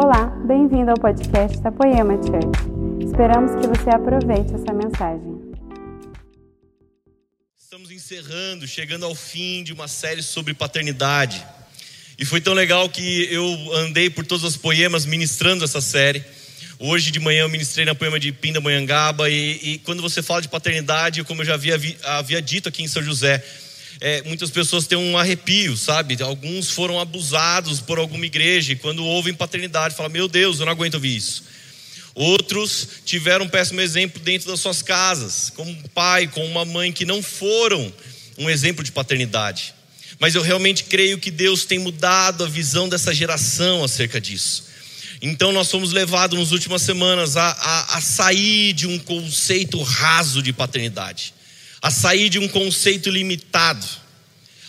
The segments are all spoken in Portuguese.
Olá, bem-vindo ao podcast da Poema Church. Esperamos que você aproveite essa mensagem. Estamos encerrando, chegando ao fim de uma série sobre paternidade. E foi tão legal que eu andei por todas as poemas ministrando essa série. Hoje de manhã eu ministrei na poema de Pindamonhangaba e, e quando você fala de paternidade, como eu já havia, havia dito aqui em São José, é, muitas pessoas têm um arrepio, sabe? Alguns foram abusados por alguma igreja e quando ouvem paternidade, falam: Meu Deus, eu não aguento ouvir isso. Outros tiveram um péssimo exemplo dentro das suas casas, com um pai, com uma mãe que não foram um exemplo de paternidade. Mas eu realmente creio que Deus tem mudado a visão dessa geração acerca disso. Então nós fomos levados nas últimas semanas a, a, a sair de um conceito raso de paternidade a sair de um conceito limitado.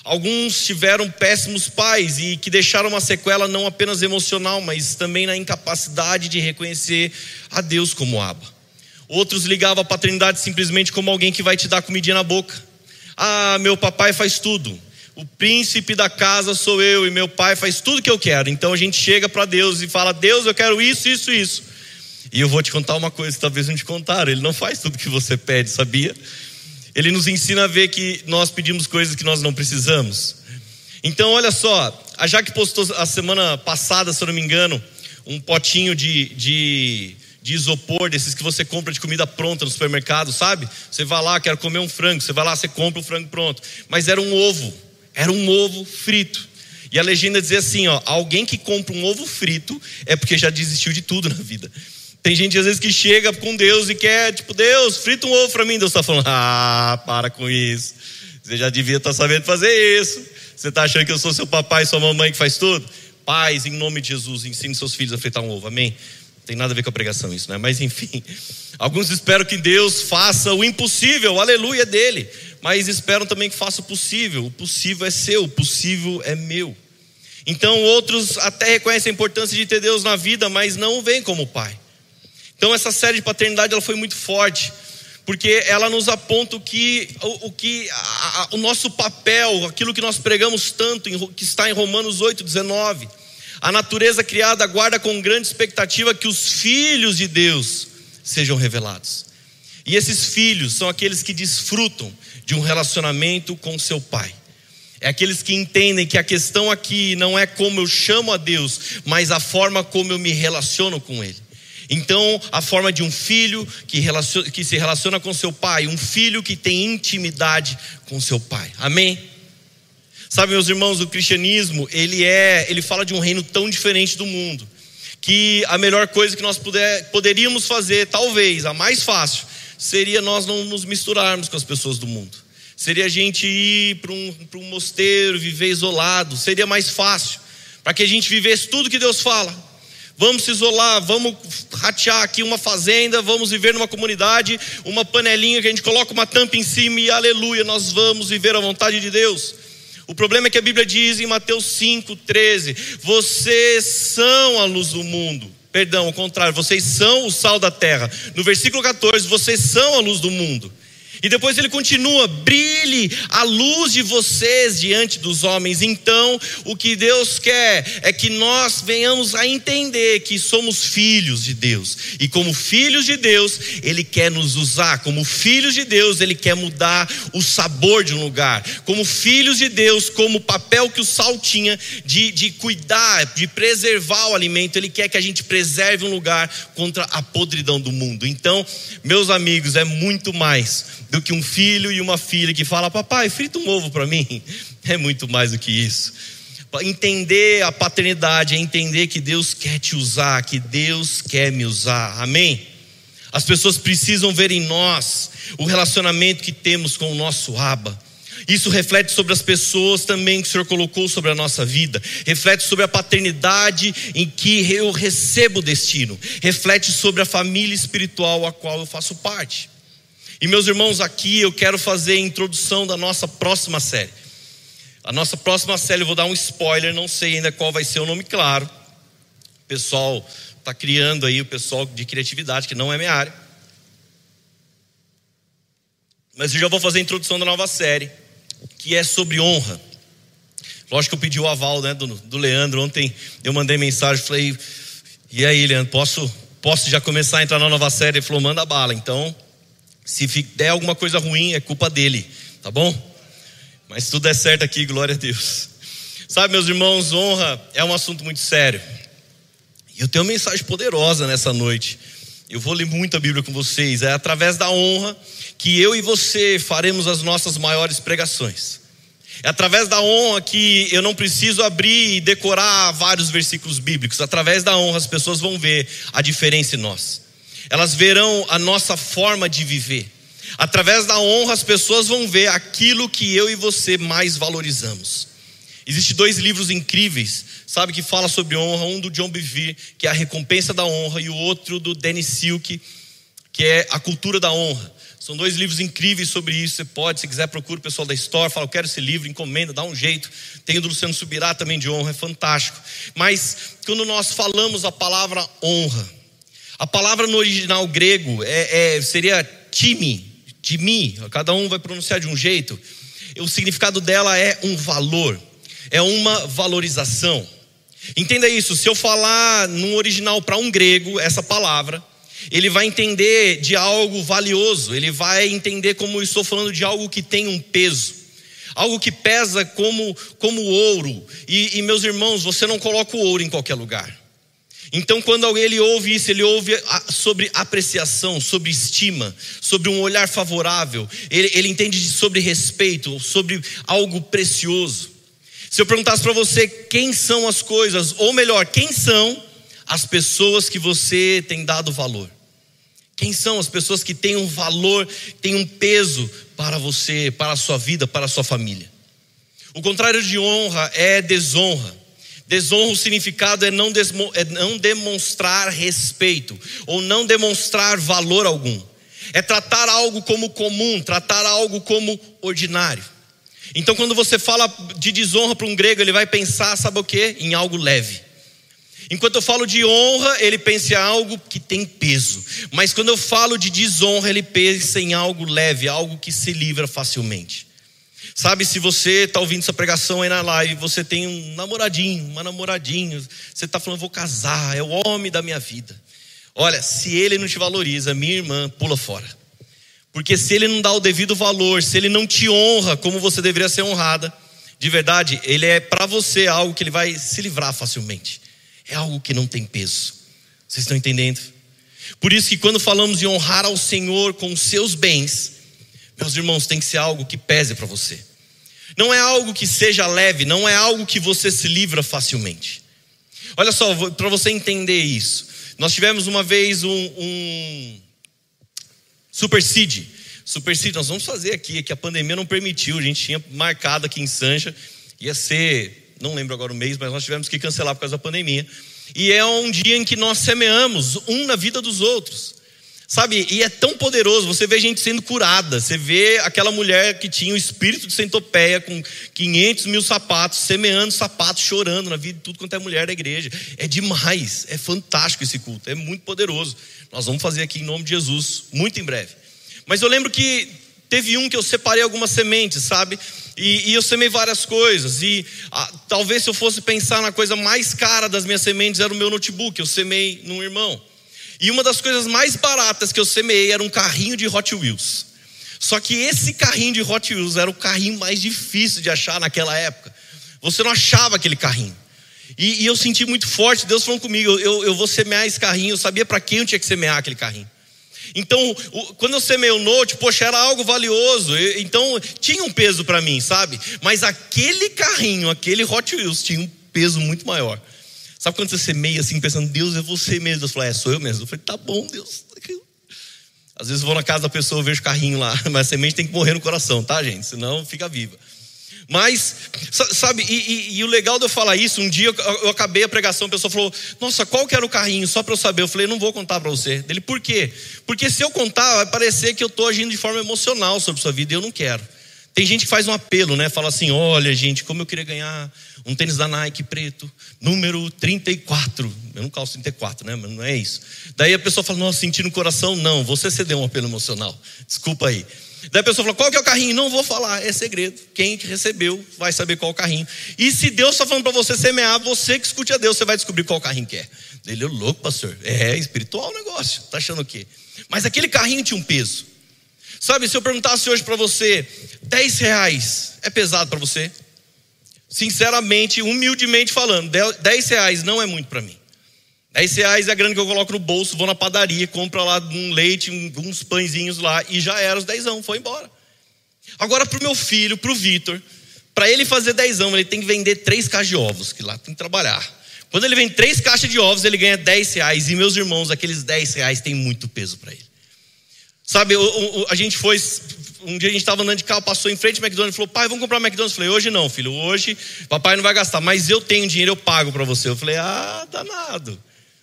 Alguns tiveram péssimos pais e que deixaram uma sequela não apenas emocional, mas também na incapacidade de reconhecer a Deus como Abba. Outros ligavam a paternidade simplesmente como alguém que vai te dar comidinha na boca. Ah, meu papai faz tudo. O príncipe da casa sou eu e meu pai faz tudo que eu quero. Então a gente chega para Deus e fala: Deus, eu quero isso, isso, isso. E eu vou te contar uma coisa, talvez não te contaram. Ele não faz tudo que você pede, sabia? Ele nos ensina a ver que nós pedimos coisas que nós não precisamos. Então, olha só, a Jaque postou a semana passada, se eu não me engano, um potinho de, de, de isopor, desses que você compra de comida pronta no supermercado, sabe? Você vai lá, quer comer um frango, você vai lá, você compra o frango pronto. Mas era um ovo, era um ovo frito. E a legenda dizia assim: ó, alguém que compra um ovo frito é porque já desistiu de tudo na vida. Tem gente às vezes que chega com Deus e quer, tipo, Deus, frita um ovo para mim. Deus está falando, ah, para com isso. Você já devia estar tá sabendo fazer isso. Você está achando que eu sou seu papai sua mamãe que faz tudo? Pais, em nome de Jesus, ensine seus filhos a fritar um ovo, amém? Não tem nada a ver com a pregação isso, né? Mas enfim, alguns esperam que Deus faça o impossível, aleluia dele. Mas esperam também que faça o possível. O possível é seu, o possível é meu. Então outros até reconhecem a importância de ter Deus na vida, mas não o veem como pai. Então essa série de paternidade ela foi muito forte, porque ela nos aponta o que o, o que a, a, o nosso papel, aquilo que nós pregamos tanto, em, que está em Romanos 8:19. A natureza criada aguarda com grande expectativa que os filhos de Deus sejam revelados. E esses filhos são aqueles que desfrutam de um relacionamento com seu pai. É aqueles que entendem que a questão aqui não é como eu chamo a Deus, mas a forma como eu me relaciono com Ele. Então, a forma de um filho que, relaciona, que se relaciona com seu pai, um filho que tem intimidade com seu pai. Amém? Sabe, meus irmãos, o cristianismo, ele é, ele fala de um reino tão diferente do mundo, que a melhor coisa que nós puder, poderíamos fazer, talvez, a mais fácil, seria nós não nos misturarmos com as pessoas do mundo. Seria a gente ir para um, um mosteiro, viver isolado, seria mais fácil, para que a gente vivesse tudo que Deus fala vamos se isolar, vamos ratear aqui uma fazenda, vamos viver numa comunidade, uma panelinha que a gente coloca uma tampa em cima e aleluia, nós vamos viver a vontade de Deus. O problema é que a Bíblia diz em Mateus 5,13: vocês são a luz do mundo. Perdão, ao contrário, vocês são o sal da terra. No versículo 14, vocês são a luz do mundo. E depois ele continua: brilhe a luz de vocês diante dos homens. Então, o que Deus quer é que nós venhamos a entender que somos filhos de Deus. E como filhos de Deus, Ele quer nos usar. Como filhos de Deus, Ele quer mudar o sabor de um lugar. Como filhos de Deus, como o papel que o sal tinha de, de cuidar, de preservar o alimento, Ele quer que a gente preserve um lugar contra a podridão do mundo. Então, meus amigos, é muito mais do que um filho e uma filha que fala: Papai, frita um ovo para mim. É muito mais do que isso. Entender a paternidade é entender que Deus quer te usar, que Deus quer me usar. Amém? As pessoas precisam ver em nós o relacionamento que temos com o nosso Abba. Isso reflete sobre as pessoas também que o Senhor colocou sobre a nossa vida. Reflete sobre a paternidade em que eu recebo destino. Reflete sobre a família espiritual a qual eu faço parte. E meus irmãos, aqui eu quero fazer a introdução da nossa próxima série. A nossa próxima série, eu vou dar um spoiler, não sei ainda qual vai ser o nome claro. O pessoal está criando aí, o pessoal de criatividade, que não é minha área. Mas eu já vou fazer a introdução da nova série, que é sobre honra. Lógico que eu pedi o aval né, do, do Leandro. Ontem eu mandei mensagem, falei, E aí, Leandro, posso, posso já começar a entrar na nova série? Ele falou: manda bala. Então, se der alguma coisa ruim, é culpa dele, tá bom? Mas tudo é certo aqui, glória a Deus. Sabe, meus irmãos, honra é um assunto muito sério. E eu tenho uma mensagem poderosa nessa noite. Eu vou ler muito a Bíblia com vocês. É através da honra que eu e você faremos as nossas maiores pregações. É através da honra que eu não preciso abrir e decorar vários versículos bíblicos. Através da honra as pessoas vão ver a diferença em nós. Elas verão a nossa forma de viver. Através da honra as pessoas vão ver aquilo que eu e você mais valorizamos. Existem dois livros incríveis, sabe, que fala sobre honra, um do John Bevere, que é a recompensa da honra, e o outro do Dennis Silk, que é a cultura da honra. São dois livros incríveis sobre isso. Você pode, se quiser, procura o pessoal da Store, fala, eu quero esse livro, encomenda, dá um jeito. Tem o do Luciano Subirá também de honra, é fantástico. Mas quando nós falamos a palavra honra, a palavra no original grego é, é, seria time, time, cada um vai pronunciar de um jeito. O significado dela é um valor, é uma valorização. Entenda isso, se eu falar no original para um grego essa palavra, ele vai entender de algo valioso, ele vai entender como estou falando de algo que tem um peso, algo que pesa como, como ouro. E, e meus irmãos, você não coloca o ouro em qualquer lugar. Então, quando alguém ele ouve isso, ele ouve sobre apreciação, sobre estima, sobre um olhar favorável, ele, ele entende sobre respeito, sobre algo precioso. Se eu perguntasse para você quem são as coisas, ou melhor, quem são as pessoas que você tem dado valor? Quem são as pessoas que têm um valor, têm um peso para você, para a sua vida, para a sua família? O contrário de honra é desonra. Desonra, o significado é não, é não demonstrar respeito, ou não demonstrar valor algum. É tratar algo como comum, tratar algo como ordinário. Então, quando você fala de desonra para um grego, ele vai pensar, sabe o que? Em algo leve. Enquanto eu falo de honra, ele pensa em algo que tem peso. Mas quando eu falo de desonra, ele pensa em algo leve, algo que se livra facilmente. Sabe, se você está ouvindo essa pregação aí na live, você tem um namoradinho, uma namoradinha, você está falando, vou casar, é o homem da minha vida. Olha, se ele não te valoriza, minha irmã, pula fora. Porque se ele não dá o devido valor, se ele não te honra como você deveria ser honrada, de verdade, ele é para você algo que ele vai se livrar facilmente. É algo que não tem peso. Vocês estão entendendo? Por isso que quando falamos de honrar ao Senhor com os seus bens, meus irmãos, tem que ser algo que pese para você. Não é algo que seja leve, não é algo que você se livra facilmente. Olha só, para você entender isso. Nós tivemos uma vez um, um Super Seed. Super Seed, nós vamos fazer aqui, que a pandemia não permitiu, a gente tinha marcado aqui em Sanja, ia ser, não lembro agora o mês, mas nós tivemos que cancelar por causa da pandemia. E é um dia em que nós semeamos um na vida dos outros. Sabe, e é tão poderoso, você vê gente sendo curada, você vê aquela mulher que tinha o espírito de centopeia com 500 mil sapatos, semeando sapatos, chorando na vida de tudo quanto é mulher da igreja. É demais, é fantástico esse culto, é muito poderoso. Nós vamos fazer aqui em nome de Jesus, muito em breve. Mas eu lembro que teve um que eu separei algumas sementes, sabe? E, e eu semei várias coisas. E ah, talvez se eu fosse pensar na coisa mais cara das minhas sementes era o meu notebook, eu semei num irmão. E uma das coisas mais baratas que eu semeei era um carrinho de Hot Wheels. Só que esse carrinho de Hot Wheels era o carrinho mais difícil de achar naquela época. Você não achava aquele carrinho. E, e eu senti muito forte, Deus falou comigo: eu, eu vou semear esse carrinho. Eu sabia para quem eu tinha que semear aquele carrinho. Então, quando eu semeei o note, poxa, era algo valioso. Então, tinha um peso para mim, sabe? Mas aquele carrinho, aquele Hot Wheels, tinha um peso muito maior. Sabe quando você semeia assim, pensando, Deus é você mesmo? Deus falou, é, sou eu mesmo. Eu falei, tá bom, Deus. Às vezes eu vou na casa da pessoa, eu vejo carrinho lá, mas a semente tem que morrer no coração, tá, gente? Senão fica viva. Mas, sabe, e, e, e, o legal de eu falar isso, um dia eu, eu, acabei a pregação, a pessoa falou, nossa, qual que era o carrinho? Só para eu saber. Eu falei, não vou contar para você. Ele, por quê? Porque se eu contar, vai parecer que eu estou agindo de forma emocional sobre sua vida e eu não quero. Tem gente que faz um apelo, né? Fala assim: olha, gente, como eu queria ganhar um tênis da Nike preto, número 34. Eu não calço 34, né? Mas não é isso. Daí a pessoa fala: nossa, senti no coração. Não, você cedeu um apelo emocional. Desculpa aí. Daí a pessoa fala: qual que é o carrinho? Não vou falar, é segredo. Quem recebeu vai saber qual o carrinho. E se Deus está falando para você semear, você que escute a Deus, você vai descobrir qual carrinho que é. Ele é louco, pastor. É espiritual o negócio. Tá achando o quê? Mas aquele carrinho tinha um peso. Sabe, se eu perguntasse hoje para você, 10 reais é pesado para você? Sinceramente, humildemente falando, 10 reais não é muito para mim. 10 reais é a grana que eu coloco no bolso, vou na padaria, compro lá um leite, uns pãezinhos lá e já era os dezão, foi embora. Agora para o meu filho, para o Vitor, para ele fazer dezão, ele tem que vender três caixas de ovos, que lá tem que trabalhar. Quando ele vende três caixas de ovos, ele ganha 10 reais. E meus irmãos, aqueles 10 reais têm muito peso para ele. Sabe, a gente foi. Um dia a gente estava andando de carro, passou em frente ao McDonald's e falou: Pai, vamos comprar McDonald's. Eu falei: Hoje não, filho, hoje papai não vai gastar, mas eu tenho dinheiro, eu pago para você. Eu falei: Ah, danado.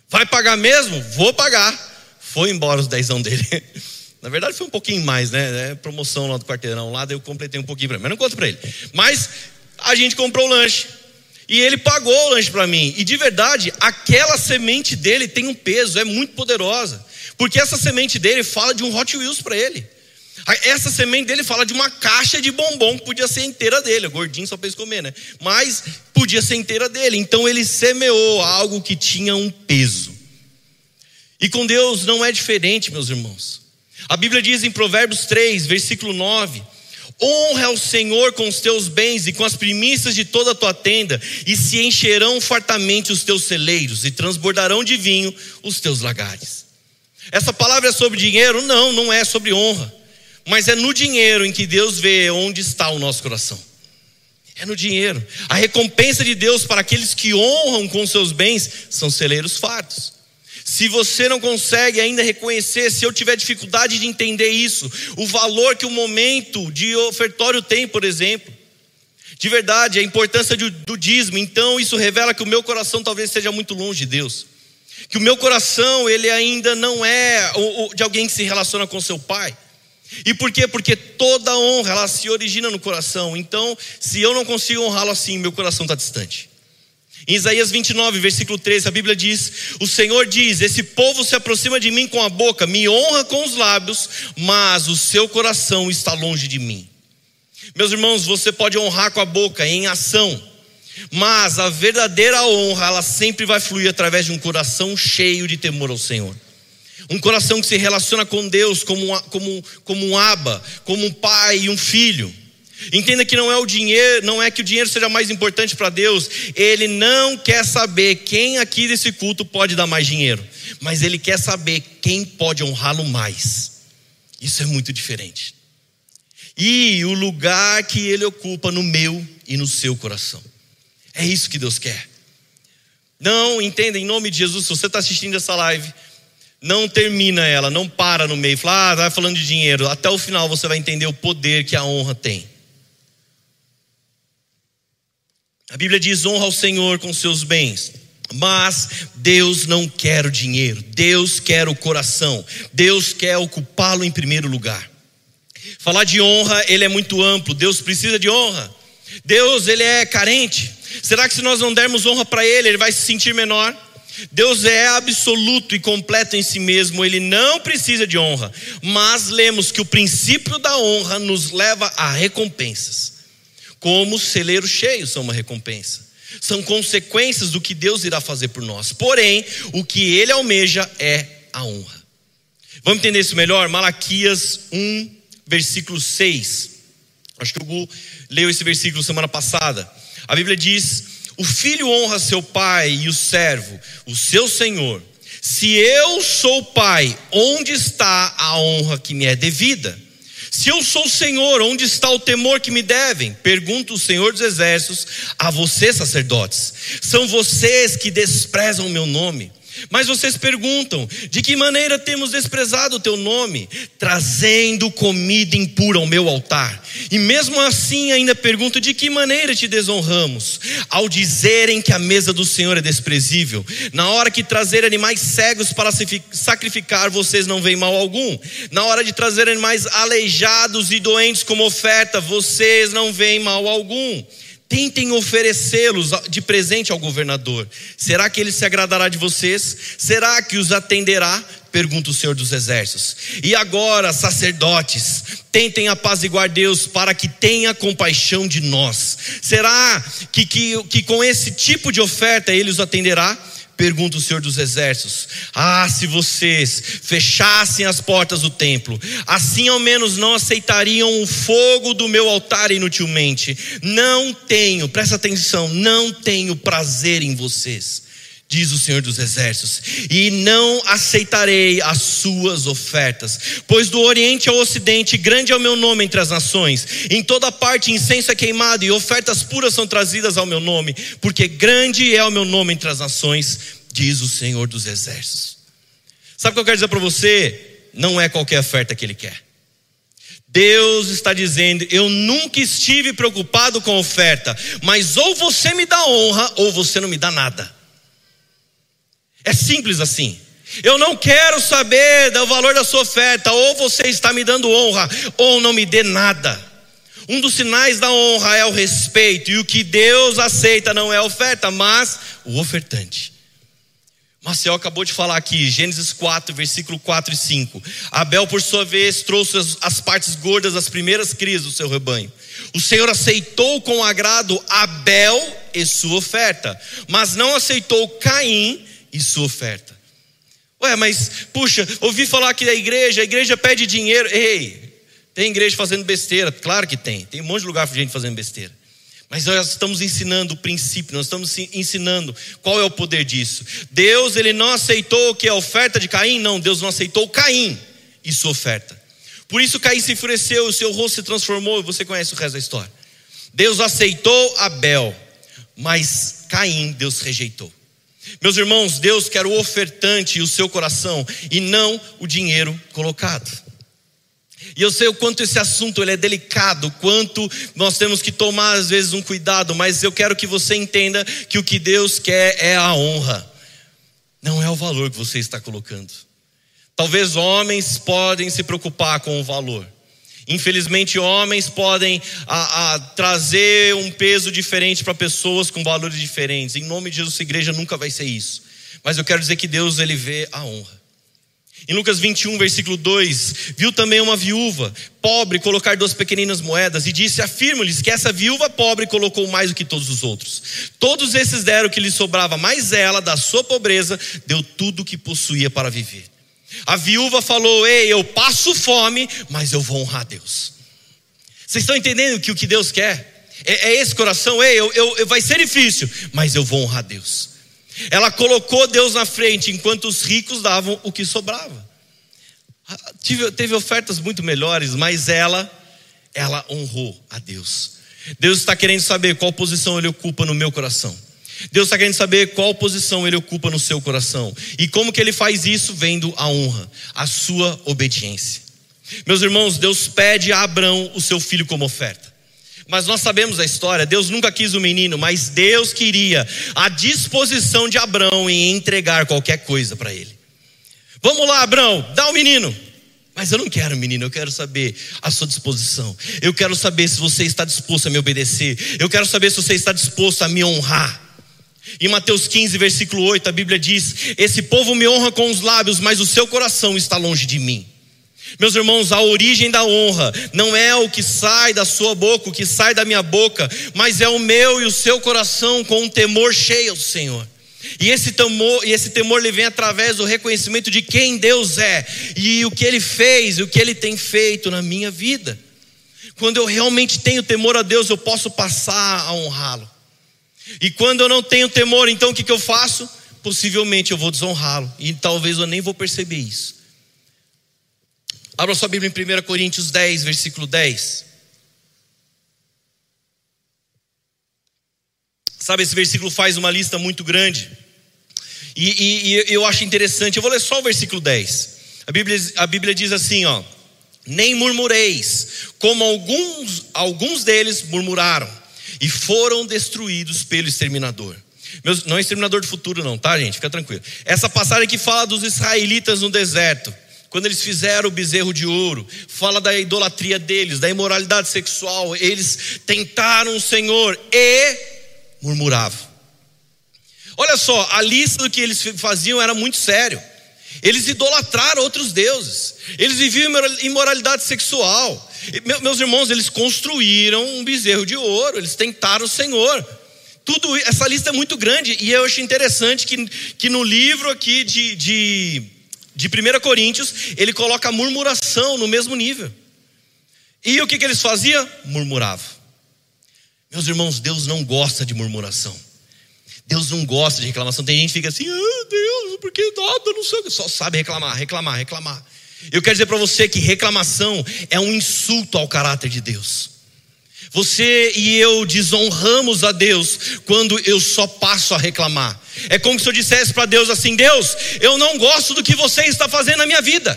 Vai pagar mesmo? Vou pagar. Foi embora os dezão dele. Na verdade foi um pouquinho mais, né? É promoção lá do quarteirão lá, daí eu completei um pouquinho para. Mas não conto para ele. Mas a gente comprou o lanche. E ele pagou o lanche para mim. E de verdade, aquela semente dele tem um peso, é muito poderosa. Porque essa semente dele fala de um Hot Wheels para ele. Essa semente dele fala de uma caixa de bombom que podia ser inteira dele. O gordinho só fez comer, né? Mas podia ser inteira dele. Então ele semeou algo que tinha um peso. E com Deus não é diferente, meus irmãos. A Bíblia diz em Provérbios 3, versículo 9: Honra ao Senhor com os teus bens e com as primícias de toda a tua tenda, e se encherão fartamente os teus celeiros, e transbordarão de vinho os teus lagares. Essa palavra é sobre dinheiro? Não, não é sobre honra. Mas é no dinheiro em que Deus vê onde está o nosso coração. É no dinheiro. A recompensa de Deus para aqueles que honram com seus bens são celeiros fartos. Se você não consegue ainda reconhecer, se eu tiver dificuldade de entender isso, o valor que o momento de ofertório tem, por exemplo, de verdade, a importância do dízimo, então isso revela que o meu coração talvez esteja muito longe de Deus. Que o meu coração, ele ainda não é de alguém que se relaciona com seu pai. E por quê? Porque toda honra ela se origina no coração. Então, se eu não consigo honrá-lo assim, meu coração está distante. Em Isaías 29, versículo 13, a Bíblia diz: O Senhor diz: Esse povo se aproxima de mim com a boca, me honra com os lábios, mas o seu coração está longe de mim. Meus irmãos, você pode honrar com a boca em ação, mas a verdadeira honra, ela sempre vai fluir através de um coração cheio de temor ao Senhor. Um coração que se relaciona com Deus como, como, como um aba, como um pai e um filho. Entenda que não é o dinheiro, não é que o dinheiro seja mais importante para Deus. Ele não quer saber quem aqui desse culto pode dar mais dinheiro, mas ele quer saber quem pode honrá-lo mais. Isso é muito diferente. E o lugar que ele ocupa no meu e no seu coração. É isso que Deus quer. Não, entenda, em nome de Jesus, se você está assistindo essa live, não termina ela, não para no meio, fala, ah, vai falando de dinheiro. Até o final você vai entender o poder que a honra tem. A Bíblia diz: honra ao Senhor com seus bens. Mas Deus não quer o dinheiro, Deus quer o coração, Deus quer ocupá-lo em primeiro lugar. Falar de honra, ele é muito amplo, Deus precisa de honra. Deus, ele é carente. Será que se nós não dermos honra para ele, ele vai se sentir menor? Deus é absoluto e completo em si mesmo, ele não precisa de honra. Mas lemos que o princípio da honra nos leva a recompensas. Como celeiros cheios são uma recompensa. São consequências do que Deus irá fazer por nós. Porém, o que ele almeja é a honra. Vamos entender isso melhor? Malaquias 1, versículo 6. Acho que o Gu leu esse versículo semana passada. A Bíblia diz: O filho honra seu pai e o servo, o seu senhor. Se eu sou pai, onde está a honra que me é devida? Se eu sou o Senhor, onde está o temor que me devem? Pergunta o Senhor dos Exércitos a vocês, sacerdotes. São vocês que desprezam o meu nome. Mas vocês perguntam: de que maneira temos desprezado o teu nome, trazendo comida impura ao meu altar? E mesmo assim ainda pergunto: de que maneira te desonramos? Ao dizerem que a mesa do Senhor é desprezível, na hora que trazer animais cegos para sacrificar, vocês não veem mal algum. Na hora de trazer animais aleijados e doentes como oferta, vocês não veem mal algum. Tentem oferecê-los de presente ao governador. Será que ele se agradará de vocês? Será que os atenderá? Pergunta o Senhor dos Exércitos. E agora, sacerdotes, tentem apaziguar Deus para que tenha compaixão de nós. Será que, que, que com esse tipo de oferta ele os atenderá? Pergunta o Senhor dos Exércitos: Ah, se vocês fechassem as portas do templo, assim ao menos não aceitariam o fogo do meu altar inutilmente. Não tenho, presta atenção, não tenho prazer em vocês, diz o Senhor dos Exércitos, e não aceitarei as suas ofertas, pois do Oriente ao Ocidente grande é o meu nome entre as nações, em toda parte incenso é queimado e ofertas puras são trazidas ao meu nome, porque grande é o meu nome entre as nações, diz o Senhor dos Exércitos. Sabe o que eu quero dizer para você? Não é qualquer oferta que Ele quer. Deus está dizendo: Eu nunca estive preocupado com oferta, mas ou você me dá honra, ou você não me dá nada. É simples assim. Eu não quero saber do valor da sua oferta, ou você está me dando honra, ou não me dê nada. Um dos sinais da honra é o respeito, e o que Deus aceita não é a oferta, mas o ofertante. Marcel acabou de falar aqui, Gênesis 4, versículo 4 e 5. Abel, por sua vez, trouxe as, as partes gordas das primeiras crias do seu rebanho. O Senhor aceitou com agrado Abel e sua oferta, mas não aceitou Caim e sua oferta. Ué, mas, puxa, ouvi falar aqui da igreja, a igreja pede dinheiro. Ei, tem igreja fazendo besteira? Claro que tem. Tem um monte de lugar de gente fazendo besteira. Mas nós estamos ensinando o princípio, nós estamos ensinando qual é o poder disso. Deus, ele não aceitou que a oferta de Caim, não, Deus não aceitou Caim e sua oferta. Por isso Caim se enfureceu, o seu rosto se transformou, você conhece o resto da história. Deus aceitou Abel, mas Caim Deus rejeitou. Meus irmãos, Deus quer o ofertante e o seu coração e não o dinheiro colocado. E eu sei o quanto esse assunto ele é delicado, quanto nós temos que tomar às vezes um cuidado, mas eu quero que você entenda que o que Deus quer é a honra, não é o valor que você está colocando. Talvez homens podem se preocupar com o valor. Infelizmente, homens podem a, a, trazer um peso diferente para pessoas com valores diferentes. Em nome de Jesus, a igreja nunca vai ser isso. Mas eu quero dizer que Deus ele vê a honra. Em Lucas 21, versículo 2, viu também uma viúva pobre colocar duas pequeninas moedas e disse: Afirmo-lhes que essa viúva pobre colocou mais do que todos os outros. Todos esses deram o que lhe sobrava, mas ela, da sua pobreza, deu tudo o que possuía para viver. A viúva falou: Ei, eu passo fome, mas eu vou honrar Deus. Vocês estão entendendo que o que Deus quer? É, é esse coração, ei, eu, eu, eu, vai ser difícil, mas eu vou honrar Deus. Ela colocou Deus na frente, enquanto os ricos davam o que sobrava. Tive, teve ofertas muito melhores, mas ela, ela honrou a Deus. Deus está querendo saber qual posição Ele ocupa no meu coração. Deus está querendo saber qual posição Ele ocupa no seu coração. E como que Ele faz isso? Vendo a honra, a sua obediência. Meus irmãos, Deus pede a Abraão o seu filho como oferta. Mas nós sabemos a história, Deus nunca quis o menino, mas Deus queria a disposição de Abraão em entregar qualquer coisa para ele. Vamos lá, Abraão, dá o menino. Mas eu não quero, menino, eu quero saber a sua disposição. Eu quero saber se você está disposto a me obedecer. Eu quero saber se você está disposto a me honrar. Em Mateus 15, versículo 8, a Bíblia diz: Esse povo me honra com os lábios, mas o seu coração está longe de mim. Meus irmãos, a origem da honra não é o que sai da sua boca, o que sai da minha boca, mas é o meu e o seu coração com um temor cheio do Senhor. E esse temor, e esse temor ele vem através do reconhecimento de quem Deus é e o que ele fez, e o que ele tem feito na minha vida. Quando eu realmente tenho temor a Deus, eu posso passar a honrá-lo. E quando eu não tenho temor, então o que, que eu faço? Possivelmente eu vou desonrá-lo, e talvez eu nem vou perceber isso. Abra sua Bíblia em 1 Coríntios 10, versículo 10. Sabe, esse versículo faz uma lista muito grande. E, e, e, eu acho interessante, eu vou ler só o versículo 10. A Bíblia, a Bíblia diz assim: ó, nem murmureis, como alguns, alguns deles murmuraram, e foram destruídos pelo exterminador. Meus, não é exterminador do futuro, não, tá, gente? Fica tranquilo. Essa passagem que fala dos israelitas no deserto quando eles fizeram o bezerro de ouro, fala da idolatria deles, da imoralidade sexual. Eles tentaram o Senhor e murmuravam. Olha só, a lista do que eles faziam era muito sério. Eles idolatraram outros deuses. Eles viviam imoralidade sexual. Meus irmãos, eles construíram um bezerro de ouro. Eles tentaram o Senhor. Tudo essa lista é muito grande e eu acho interessante que, que no livro aqui de, de, de 1 Coríntios ele coloca a murmuração no mesmo nível. E o que, que eles faziam? Murmuravam. Meus irmãos, Deus não gosta de murmuração. Deus não gosta de reclamação. Tem gente que fica assim, ah, Deus, por que nada, não sei. Só sabe reclamar, reclamar, reclamar. Eu quero dizer para você que reclamação é um insulto ao caráter de Deus. Você e eu desonramos a Deus quando eu só passo a reclamar. É como se eu dissesse para Deus assim: Deus, eu não gosto do que você está fazendo na minha vida,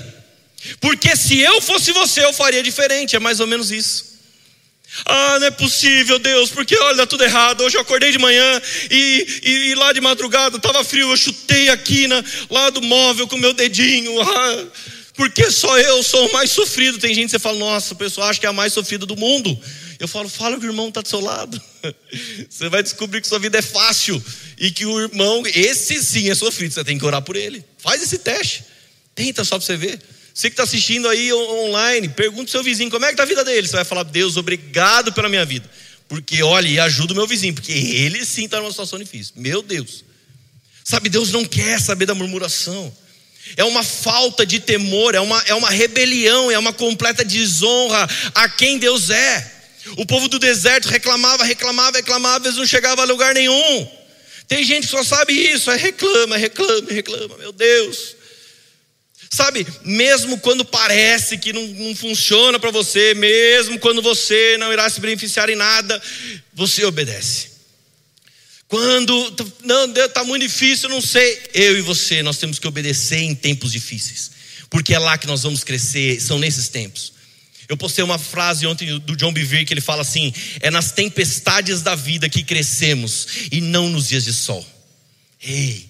porque se eu fosse você, eu faria diferente. É mais ou menos isso. Ah, não é possível, Deus, porque olha, dá tudo errado. Hoje eu acordei de manhã e, e, e lá de madrugada estava frio, eu chutei a quina lá do móvel com meu dedinho. Ah, porque só eu sou o mais sofrido. Tem gente que você fala, nossa, o pessoal acha que é a mais sofrida do mundo. Eu falo, fala que o irmão está do seu lado. Você vai descobrir que sua vida é fácil e que o irmão, esse sim é sofrido. Você tem que orar por ele. Faz esse teste. Tenta só para você ver. Você que está assistindo aí online, pergunta seu vizinho como é que está a vida dele. Você vai falar, Deus, obrigado pela minha vida. Porque, olha, e ajuda o meu vizinho, porque ele sim está numa situação difícil. Meu Deus. Sabe, Deus não quer saber da murmuração. É uma falta de temor, é uma, é uma rebelião, é uma completa desonra a quem Deus é. O povo do deserto reclamava, reclamava, reclamava, eles não chegavam a lugar nenhum. Tem gente que só sabe isso, é reclama, reclama, reclama, meu Deus. Sabe, mesmo quando parece que não, não funciona para você, mesmo quando você não irá se beneficiar em nada, você obedece. Quando não está muito difícil, não sei. Eu e você, nós temos que obedecer em tempos difíceis, porque é lá que nós vamos crescer. São nesses tempos. Eu postei uma frase ontem do John Bevere que ele fala assim: é nas tempestades da vida que crescemos e não nos dias de sol. Ei,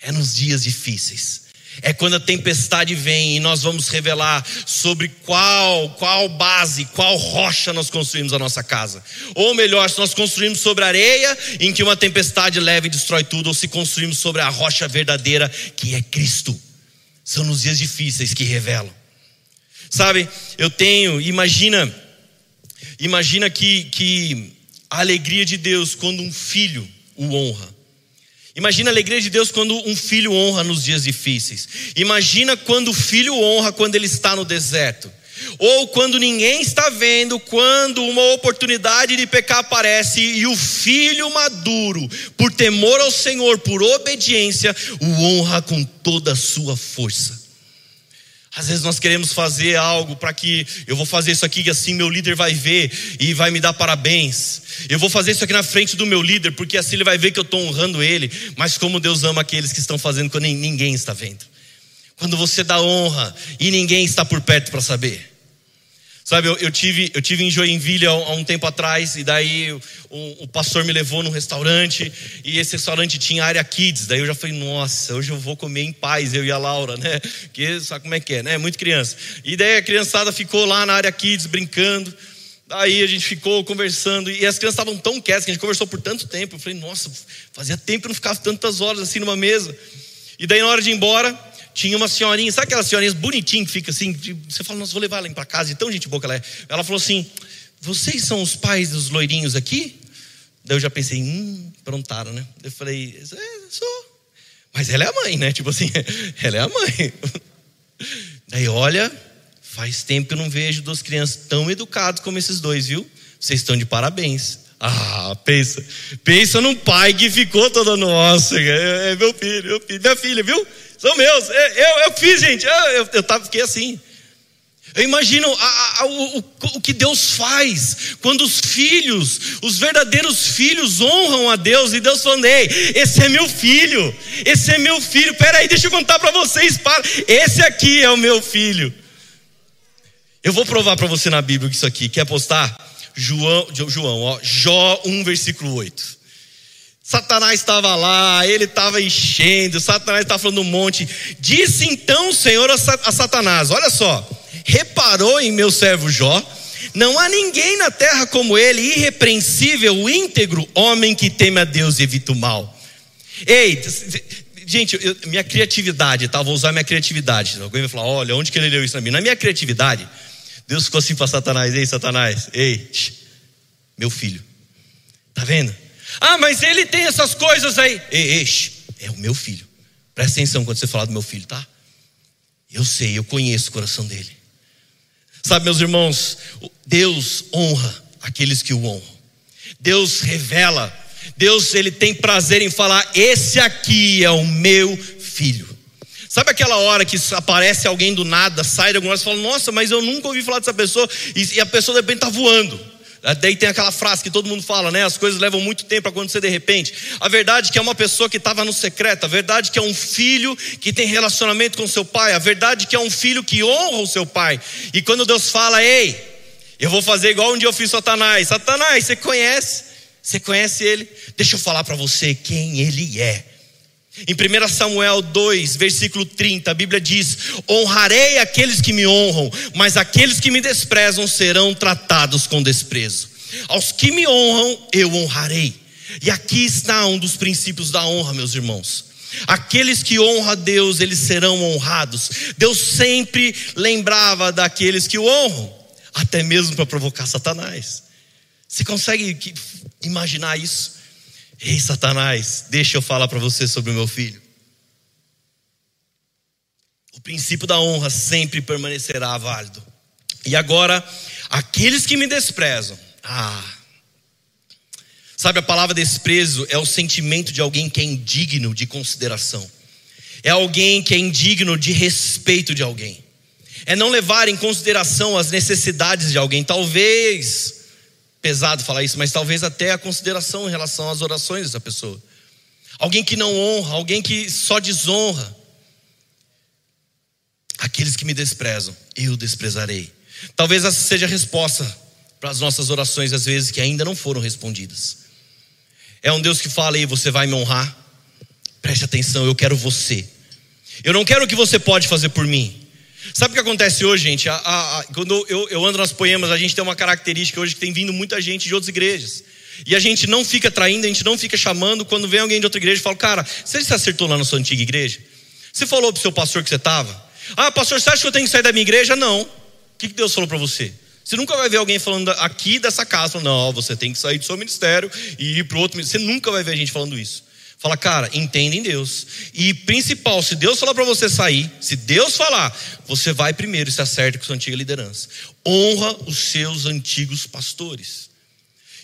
é nos dias difíceis é quando a tempestade vem e nós vamos revelar sobre qual, qual base, qual rocha nós construímos a nossa casa. Ou melhor, se nós construímos sobre areia, em que uma tempestade leva e destrói tudo, ou se construímos sobre a rocha verdadeira, que é Cristo. São nos dias difíceis que revelam. Sabe, eu tenho, imagina, imagina que, que a alegria de Deus quando um filho o honra. Imagina a alegria de Deus quando um filho honra nos dias difíceis. Imagina quando o filho honra quando ele está no deserto. Ou quando ninguém está vendo, quando uma oportunidade de pecar aparece e o filho maduro, por temor ao Senhor, por obediência, o honra com toda a sua força. Às vezes nós queremos fazer algo para que eu vou fazer isso aqui e assim meu líder vai ver e vai me dar parabéns. Eu vou fazer isso aqui na frente do meu líder porque assim ele vai ver que eu estou honrando ele. Mas como Deus ama aqueles que estão fazendo quando ninguém está vendo. Quando você dá honra e ninguém está por perto para saber. Sabe, eu, eu, tive, eu tive em Joinville há, há um tempo atrás, e daí o, o, pastor me levou num restaurante, e esse restaurante tinha área kids. Daí eu já falei, nossa, hoje eu vou comer em paz, eu e a Laura, né? Porque sabe como é que é, né? Muito criança. E daí a criançada ficou lá na área kids brincando. Daí a gente ficou conversando, e as crianças estavam tão quietas que a gente conversou por tanto tempo. Eu falei, nossa, fazia tempo que eu não ficava tantas horas assim numa mesa. E daí na hora de ir embora, tinha uma senhorinha, sabe aquelas senhorinhas bonitinhas que fica assim, você fala, nossa, vou levar ela para casa, e tão gente boa que ela é. Ela falou assim: vocês são os pais dos loirinhos aqui? Daí eu já pensei, hum, prontaram, né? Eu falei, é, sou. Mas ela é a mãe, né? Tipo assim, ela é a mãe. Daí, olha, faz tempo que eu não vejo duas crianças tão educadas como esses dois, viu? Vocês estão de parabéns. Ah, pensa, pensa num pai que ficou toda nossa, é, é meu filho, meu filho, minha filha, viu? São meus. É, eu, eu fiz, gente. Eu, eu, eu tava, fiquei assim. Eu imagino a, a, o, o, que Deus faz quando os filhos, os verdadeiros filhos, honram a Deus e Deus falando: Ei, esse é meu filho, esse é meu filho. Peraí, deixa eu contar para vocês. Para. Esse aqui é o meu filho. Eu vou provar para você na Bíblia isso aqui. Quer postar? João, João ó, Jó 1, versículo 8. Satanás estava lá, ele estava enchendo, Satanás estava falando um monte. Disse então o Senhor a Satanás: Olha só, reparou em meu servo Jó? Não há ninguém na terra como ele, irrepreensível, íntegro, homem que teme a Deus e evita o mal. Ei, gente, eu, minha criatividade, tá? Vou usar minha criatividade. Alguém vai falar: Olha, onde que ele leu isso na minha? Na minha criatividade, Deus ficou assim para Satanás: Ei, Satanás, ei, meu filho, tá vendo? Ah, mas ele tem essas coisas aí. Ei, é o meu filho. Presta atenção quando você falar do meu filho, tá? Eu sei, eu conheço o coração dele. Sabe, meus irmãos, Deus honra aqueles que o honram. Deus revela. Deus, ele tem prazer em falar: esse aqui é o meu filho. Sabe aquela hora que aparece alguém do nada, sai de alguma hora e fala: Nossa, mas eu nunca ouvi falar dessa pessoa, e a pessoa de repente está voando. Ah, daí tem aquela frase que todo mundo fala, né? As coisas levam muito tempo a acontecer de repente. A verdade é que é uma pessoa que estava no secreto, a verdade é que é um filho que tem relacionamento com seu pai, a verdade é que é um filho que honra o seu pai. E quando Deus fala, ei, eu vou fazer igual um dia eu fiz Satanás. Satanás, você conhece? Você conhece ele? Deixa eu falar para você quem ele é. Em 1 Samuel 2, versículo 30, a Bíblia diz: Honrarei aqueles que me honram, mas aqueles que me desprezam serão tratados com desprezo. Aos que me honram, eu honrarei. E aqui está um dos princípios da honra, meus irmãos. Aqueles que honram a Deus, eles serão honrados. Deus sempre lembrava daqueles que o honram, até mesmo para provocar Satanás. Você consegue imaginar isso? Ei, Satanás, deixa eu falar para você sobre o meu filho. O princípio da honra sempre permanecerá válido. E agora, aqueles que me desprezam, ah, sabe a palavra desprezo é o sentimento de alguém que é indigno de consideração, é alguém que é indigno de respeito de alguém, é não levar em consideração as necessidades de alguém, talvez pesado falar isso, mas talvez até a consideração em relação às orações dessa pessoa. Alguém que não honra, alguém que só desonra. Aqueles que me desprezam, eu desprezarei. Talvez essa seja a resposta para as nossas orações, às vezes, que ainda não foram respondidas. É um Deus que fala, aí, você vai me honrar? Preste atenção, eu quero você. Eu não quero o que você pode fazer por mim. Sabe o que acontece hoje, gente? A, a, a, quando eu, eu ando nas poemas, a gente tem uma característica hoje que tem vindo muita gente de outras igrejas. E a gente não fica traindo, a gente não fica chamando. Quando vem alguém de outra igreja e fala, cara, você se acertou lá na sua antiga igreja? Você falou pro seu pastor que você estava? Ah, pastor, você acha que eu tenho que sair da minha igreja? Não. O que, Deus falou para você? Você nunca vai ver alguém falando aqui dessa casa, não, você tem que sair do seu ministério e ir para outro ministério. Você nunca vai ver a gente falando isso. Fala, cara, entenda em Deus. E principal, se Deus falar para você sair, se Deus falar, você vai primeiro e se acerta com sua antiga liderança. Honra os seus antigos pastores.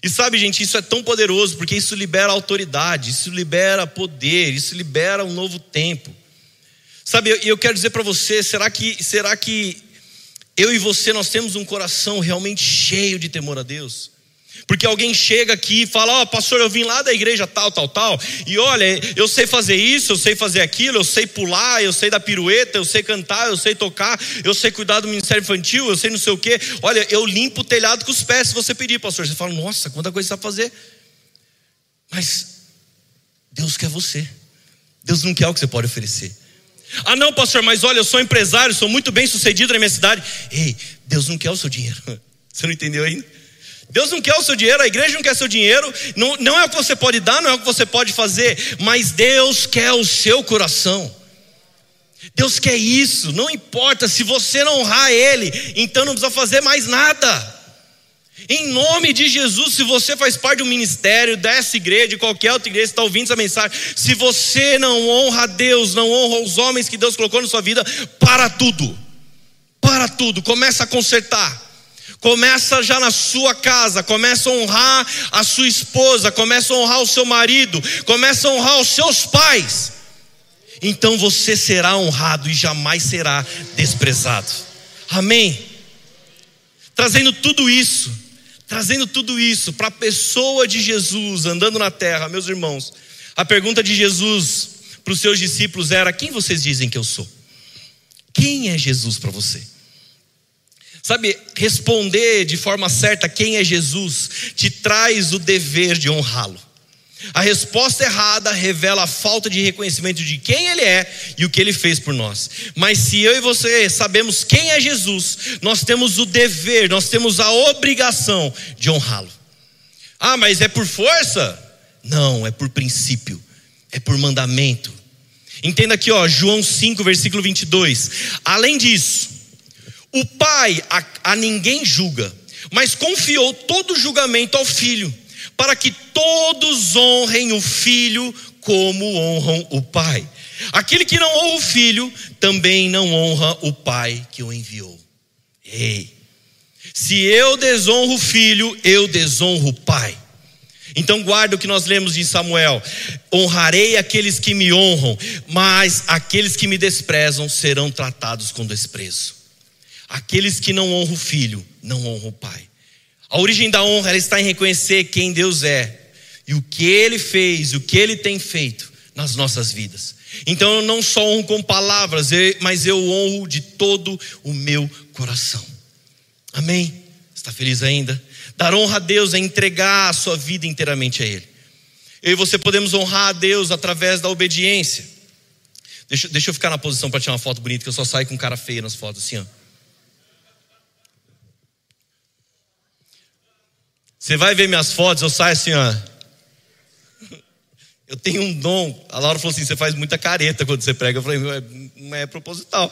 E sabe, gente, isso é tão poderoso porque isso libera autoridade, isso libera poder, isso libera um novo tempo. Sabe, eu, eu quero dizer para você, será que será que eu e você nós temos um coração realmente cheio de temor a Deus? Porque alguém chega aqui e fala: Ó, oh, pastor, eu vim lá da igreja tal, tal, tal, e olha, eu sei fazer isso, eu sei fazer aquilo, eu sei pular, eu sei dar pirueta, eu sei cantar, eu sei tocar, eu sei cuidar do ministério infantil, eu sei não sei o quê. Olha, eu limpo o telhado com os pés se você pedir, pastor. Você fala: Nossa, quanta coisa você sabe fazer. Mas Deus quer você, Deus não quer o que você pode oferecer. Ah, não, pastor, mas olha, eu sou empresário, sou muito bem sucedido na minha cidade. Ei, Deus não quer o seu dinheiro. Você não entendeu ainda? Deus não quer o seu dinheiro, a igreja não quer seu dinheiro, não, não é o que você pode dar, não é o que você pode fazer, mas Deus quer o seu coração. Deus quer isso, não importa se você não honrar Ele, então não precisa fazer mais nada. Em nome de Jesus, se você faz parte de um ministério, dessa igreja, de qualquer outra igreja, está ouvindo essa mensagem, se você não honra Deus, não honra os homens que Deus colocou na sua vida, para tudo, para tudo, começa a consertar. Começa já na sua casa, começa a honrar a sua esposa, começa a honrar o seu marido, começa a honrar os seus pais. Então você será honrado e jamais será desprezado. Amém. Trazendo tudo isso, trazendo tudo isso para a pessoa de Jesus andando na terra, meus irmãos. A pergunta de Jesus para os seus discípulos era: quem vocês dizem que eu sou? Quem é Jesus para você? Sabe, responder de forma certa quem é Jesus te traz o dever de honrá-lo. A resposta errada revela a falta de reconhecimento de quem Ele é e o que Ele fez por nós. Mas se eu e você sabemos quem é Jesus, nós temos o dever, nós temos a obrigação de honrá-lo. Ah, mas é por força? Não, é por princípio, é por mandamento. Entenda aqui, ó, João 5, versículo 22. Além disso, o Pai a, a ninguém julga, mas confiou todo o julgamento ao Filho para que todos honrem o filho como honram o pai. Aquele que não honra o filho também não honra o pai que o enviou. Ei, se eu desonro o filho, eu desonro o pai. Então guarda o que nós lemos em Samuel: honrarei aqueles que me honram, mas aqueles que me desprezam serão tratados com desprezo. Aqueles que não honram o filho, não honram o pai. A origem da honra ela está em reconhecer quem Deus é e o que Ele fez, o que Ele tem feito nas nossas vidas. Então eu não só honro com palavras, mas eu honro de todo o meu coração. Amém? Está feliz ainda? Dar honra a Deus é entregar a sua vida inteiramente a Ele. Eu e você podemos honrar a Deus através da obediência. Deixa, deixa eu ficar na posição para tirar uma foto bonita, que eu só saio com cara feia nas fotos assim, ó. Você vai ver minhas fotos, eu saio assim, ó. Eu tenho um dom. A Laura falou assim: você faz muita careta quando você prega. Eu falei: não é proposital.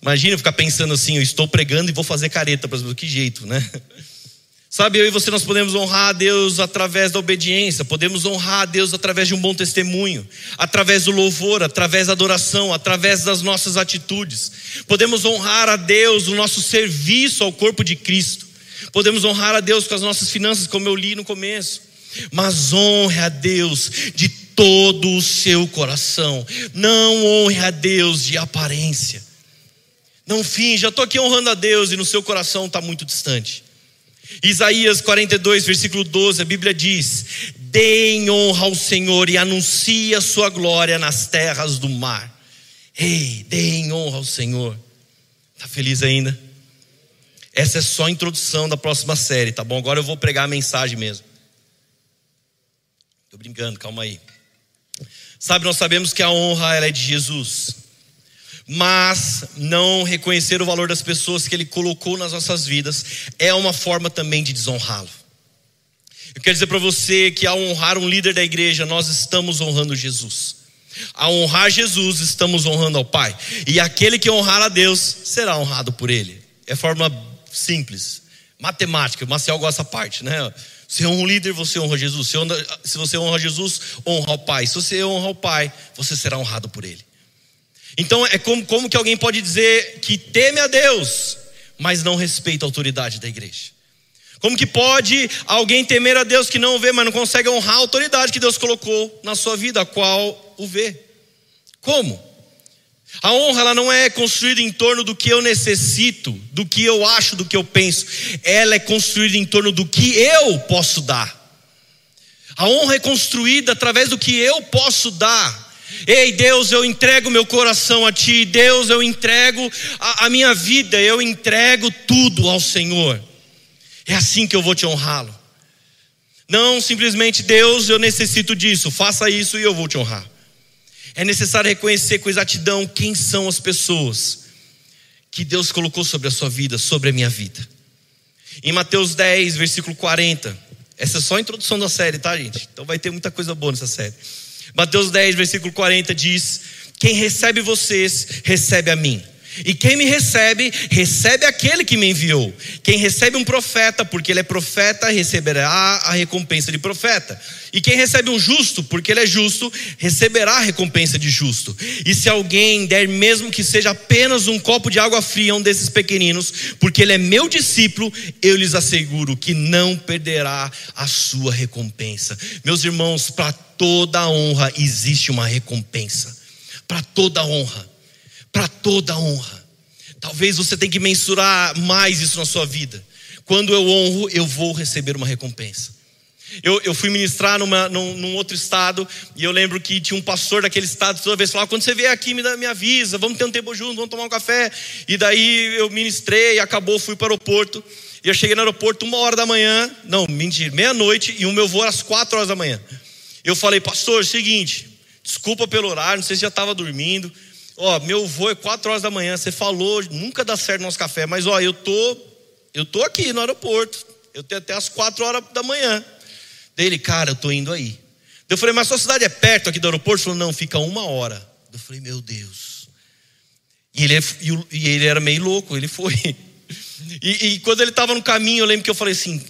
Imagina eu ficar pensando assim: eu estou pregando e vou fazer careta. Para que jeito, né? Sabe, eu e você nós podemos honrar a Deus através da obediência, podemos honrar a Deus através de um bom testemunho, através do louvor, através da adoração, através das nossas atitudes. Podemos honrar a Deus no nosso serviço ao corpo de Cristo. Podemos honrar a Deus com as nossas finanças, como eu li no começo. Mas honre a Deus de todo o seu coração. Não honre a Deus de aparência. Não finja, estou aqui honrando a Deus e no seu coração está muito distante. Isaías 42, versículo 12, a Bíblia diz: Deem honra ao Senhor e anuncie a sua glória nas terras do mar. Ei, deem honra ao Senhor. Está feliz ainda? Essa é só a introdução da próxima série, tá bom? Agora eu vou pregar a mensagem mesmo. Estou brincando, calma aí. Sabe, nós sabemos que a honra ela é de Jesus, mas não reconhecer o valor das pessoas que Ele colocou nas nossas vidas é uma forma também de desonrá-lo. Eu quero dizer para você que ao honrar um líder da igreja, nós estamos honrando Jesus. Ao honrar Jesus, estamos honrando ao Pai. E aquele que honrar a Deus será honrado por Ele. É forma simples. Matemática, o Marcel gosta dessa parte, né? Você honra um líder, você honra Jesus. Se você honra Jesus, honra o Pai. Se você honra o Pai, você será honrado por Ele. Então é como, como que alguém pode dizer que teme a Deus, mas não respeita a autoridade da igreja? Como que pode alguém temer a Deus que não o vê, mas não consegue honrar a autoridade que Deus colocou na sua vida, a qual o vê? Como? A honra ela não é construída em torno do que eu necessito, do que eu acho, do que eu penso. Ela é construída em torno do que eu posso dar. A honra é construída através do que eu posso dar. Ei, Deus, eu entrego meu coração a Ti. Deus, eu entrego a, a minha vida, eu entrego tudo ao Senhor. É assim que eu vou te honrá-lo. Não simplesmente, Deus, eu necessito disso, faça isso e eu vou te honrar. É necessário reconhecer com exatidão quem são as pessoas que Deus colocou sobre a sua vida, sobre a minha vida. Em Mateus 10, versículo 40. Essa é só a introdução da série, tá, gente? Então vai ter muita coisa boa nessa série. Mateus 10, versículo 40 diz: Quem recebe vocês, recebe a mim. E quem me recebe, recebe aquele que me enviou. Quem recebe um profeta, porque ele é profeta, receberá a recompensa de profeta. E quem recebe um justo, porque ele é justo, receberá a recompensa de justo. E se alguém der, mesmo que seja apenas um copo de água fria a um desses pequeninos, porque ele é meu discípulo, eu lhes asseguro que não perderá a sua recompensa. Meus irmãos, para toda honra existe uma recompensa. Para toda honra para toda honra. Talvez você tenha que mensurar mais isso na sua vida. Quando eu honro, eu vou receber uma recompensa. Eu, eu fui ministrar numa, num, num, outro estado e eu lembro que tinha um pastor daquele estado toda vez falava: quando você vier aqui, me, me avisa, vamos ter um tempo junto, vamos tomar um café. E daí eu ministrei, acabou, fui para o aeroporto. E eu cheguei no aeroporto uma hora da manhã, não, mentira, meia-noite, e o meu voo às quatro horas da manhã. Eu falei, pastor, é seguinte, desculpa pelo horário, não sei se já estava dormindo. Ó, meu voo é 4 horas da manhã, você falou, nunca dá certo nosso café, mas ó, eu tô, eu tô aqui no aeroporto. Eu tenho até as 4 horas da manhã. Dele, cara, eu tô indo aí. Eu falei, mas sua cidade é perto aqui do aeroporto? Ele falou, não, fica uma hora. Eu falei, meu Deus. E ele, é, e ele era meio louco, ele foi. E, e quando ele estava no caminho, eu lembro que eu falei assim: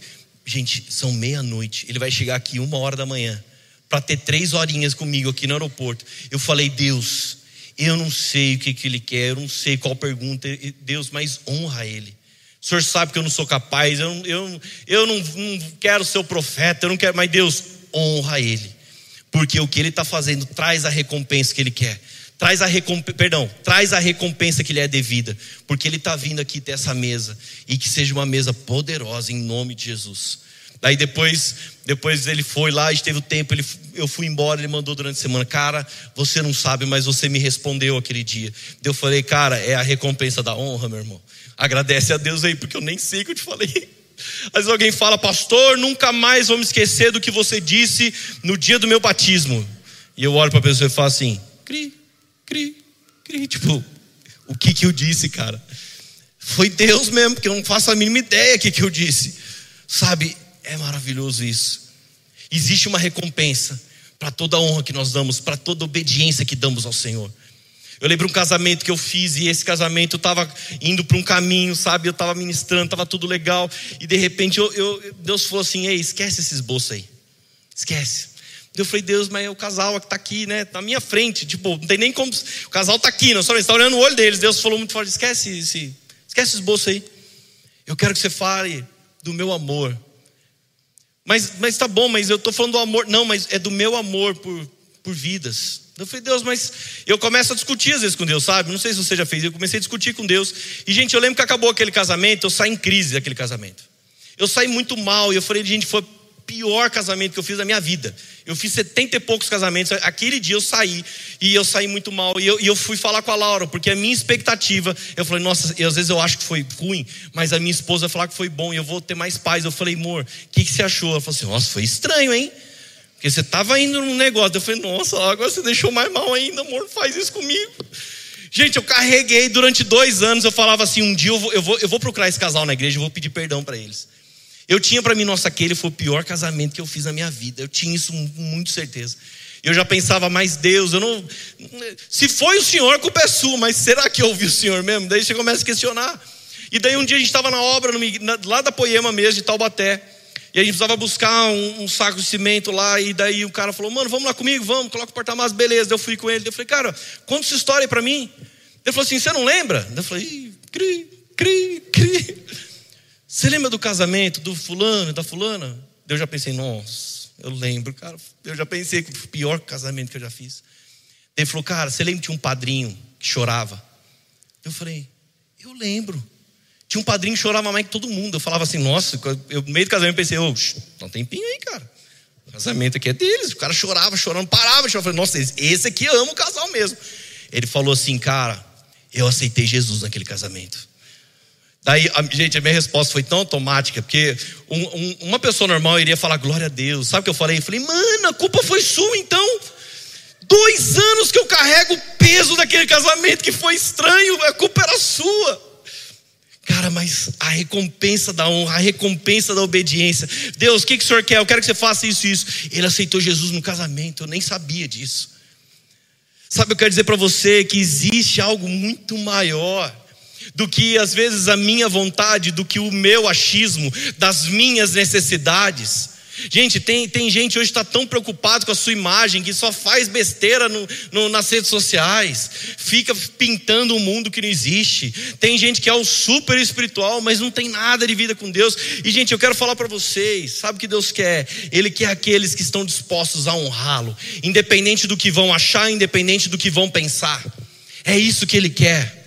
gente, são meia-noite, ele vai chegar aqui uma hora da manhã, para ter três horinhas comigo aqui no aeroporto. Eu falei, Deus, eu não sei o que, que ele quer, eu não sei qual pergunta, Deus, mas honra ele. O senhor sabe que eu não sou capaz, eu, eu, eu não, não quero ser o profeta, eu não quero, mas Deus, honra ele, porque o que ele está fazendo traz a recompensa que ele quer traz a recompensa, perdão, traz a recompensa que lhe é devida, porque ele está vindo aqui ter essa mesa e que seja uma mesa poderosa em nome de Jesus. Daí depois, depois ele foi lá, esteve o tempo, ele, eu fui embora, ele mandou durante a semana, cara, você não sabe, mas você me respondeu aquele dia. Eu falei, cara, é a recompensa da honra, meu irmão. Agradece a Deus aí, porque eu nem sei o que eu te falei. Às vezes alguém fala, pastor, nunca mais vou me esquecer do que você disse no dia do meu batismo. E eu olho para a pessoa e falo assim, cri, Cri, cri. Tipo, o que que eu disse, cara? Foi Deus mesmo, porque eu não faço a mínima ideia do que que eu disse. Sabe, é maravilhoso isso. Existe uma recompensa para toda a honra que nós damos, para toda obediência que damos ao Senhor. Eu lembro um casamento que eu fiz e esse casamento estava indo para um caminho, sabe? Eu estava ministrando, estava tudo legal e de repente eu, eu, Deus falou assim: Ei, esquece esses bolsos aí, esquece. Eu falei, Deus, mas é o casal que está aqui, né? Na minha frente. Tipo, não tem nem como. O casal está aqui, nós está olhando o olho deles. Deus falou muito forte: esquece esse, esquece esse bolso aí. Eu quero que você fale do meu amor. Mas, mas tá bom, mas eu estou falando do amor. Não, mas é do meu amor por, por vidas. Eu falei, Deus, mas eu começo a discutir às vezes com Deus, sabe? Não sei se você já fez. Eu comecei a discutir com Deus. E, gente, eu lembro que acabou aquele casamento, eu saí em crise daquele casamento. Eu saí muito mal. E eu falei, gente, foi pior casamento que eu fiz na minha vida. Eu fiz setenta e poucos casamentos. Aquele dia eu saí e eu saí muito mal. E eu, e eu, fui falar com a Laura, porque a minha expectativa, eu falei, nossa, e às vezes eu acho que foi ruim, mas a minha esposa falou que foi bom e eu vou ter mais paz. Eu falei, amor, o que, que você achou? Ela falou assim, nossa, foi estranho, hein? Porque você estava indo num negócio. Eu falei, nossa, agora você deixou mais mal ainda, amor, faz isso comigo. Gente, eu carreguei durante dois anos. Eu falava assim: um dia eu vou, eu vou, eu vou procurar esse casal na igreja, eu vou pedir perdão para eles. Eu tinha para mim, nossa, aquele foi o pior casamento que eu fiz na minha vida. Eu tinha isso com muito certeza. Eu já pensava, mas Deus, eu não. Se foi o Senhor, culpa é sua, mas será que eu ouvi o Senhor mesmo? Daí você começa a questionar. E daí um dia a gente estava na obra, lá da Poema mesmo, de Taubaté. E a gente precisava buscar um, um, saco de cimento lá. E daí o cara falou, mano, vamos lá comigo, vamos, coloca o porta-malas, beleza. Eu fui com ele. Eu falei, cara, conta essa história para mim. Ele falou assim, você não lembra? Eu falei, cri, cri, cri. Você lembra do casamento do fulano, da fulana? Eu já pensei, nossa, eu lembro, cara. Eu já pensei que o pior casamento que eu já fiz. Ele falou, cara, você lembra que tinha um padrinho que chorava? Eu falei, eu lembro. Tinha um padrinho que chorava mais que todo mundo. Eu falava assim, nossa, eu, no meio do casamento pensei, ô, oh, um tempinho aí, cara. O casamento aqui é deles. O cara chorava, chorando, parava, chorava. Eu falei, nossa, esse aqui ama o casal mesmo. Ele falou assim, cara, eu aceitei Jesus naquele casamento. Daí, a, gente, a minha resposta foi tão automática, porque um, um, uma pessoa normal iria falar glória a Deus. Sabe o que eu falei? Eu falei, mano, a culpa foi sua então. Dois anos que eu carrego o peso daquele casamento que foi estranho, a culpa era sua. Cara, mas a recompensa da honra, a recompensa da obediência. Deus, o que, que o senhor quer? Eu quero que você faça isso e isso. Ele aceitou Jesus no casamento, eu nem sabia disso. Sabe, eu quero dizer para você que existe algo muito maior do que às vezes a minha vontade, do que o meu achismo, das minhas necessidades. Gente, tem, tem gente hoje está tão preocupado com a sua imagem que só faz besteira no, no, nas redes sociais, fica pintando um mundo que não existe. Tem gente que é o super espiritual, mas não tem nada de vida com Deus. E, gente, eu quero falar para vocês: sabe o que Deus quer? Ele quer aqueles que estão dispostos a honrá-lo, independente do que vão achar, independente do que vão pensar. É isso que Ele quer.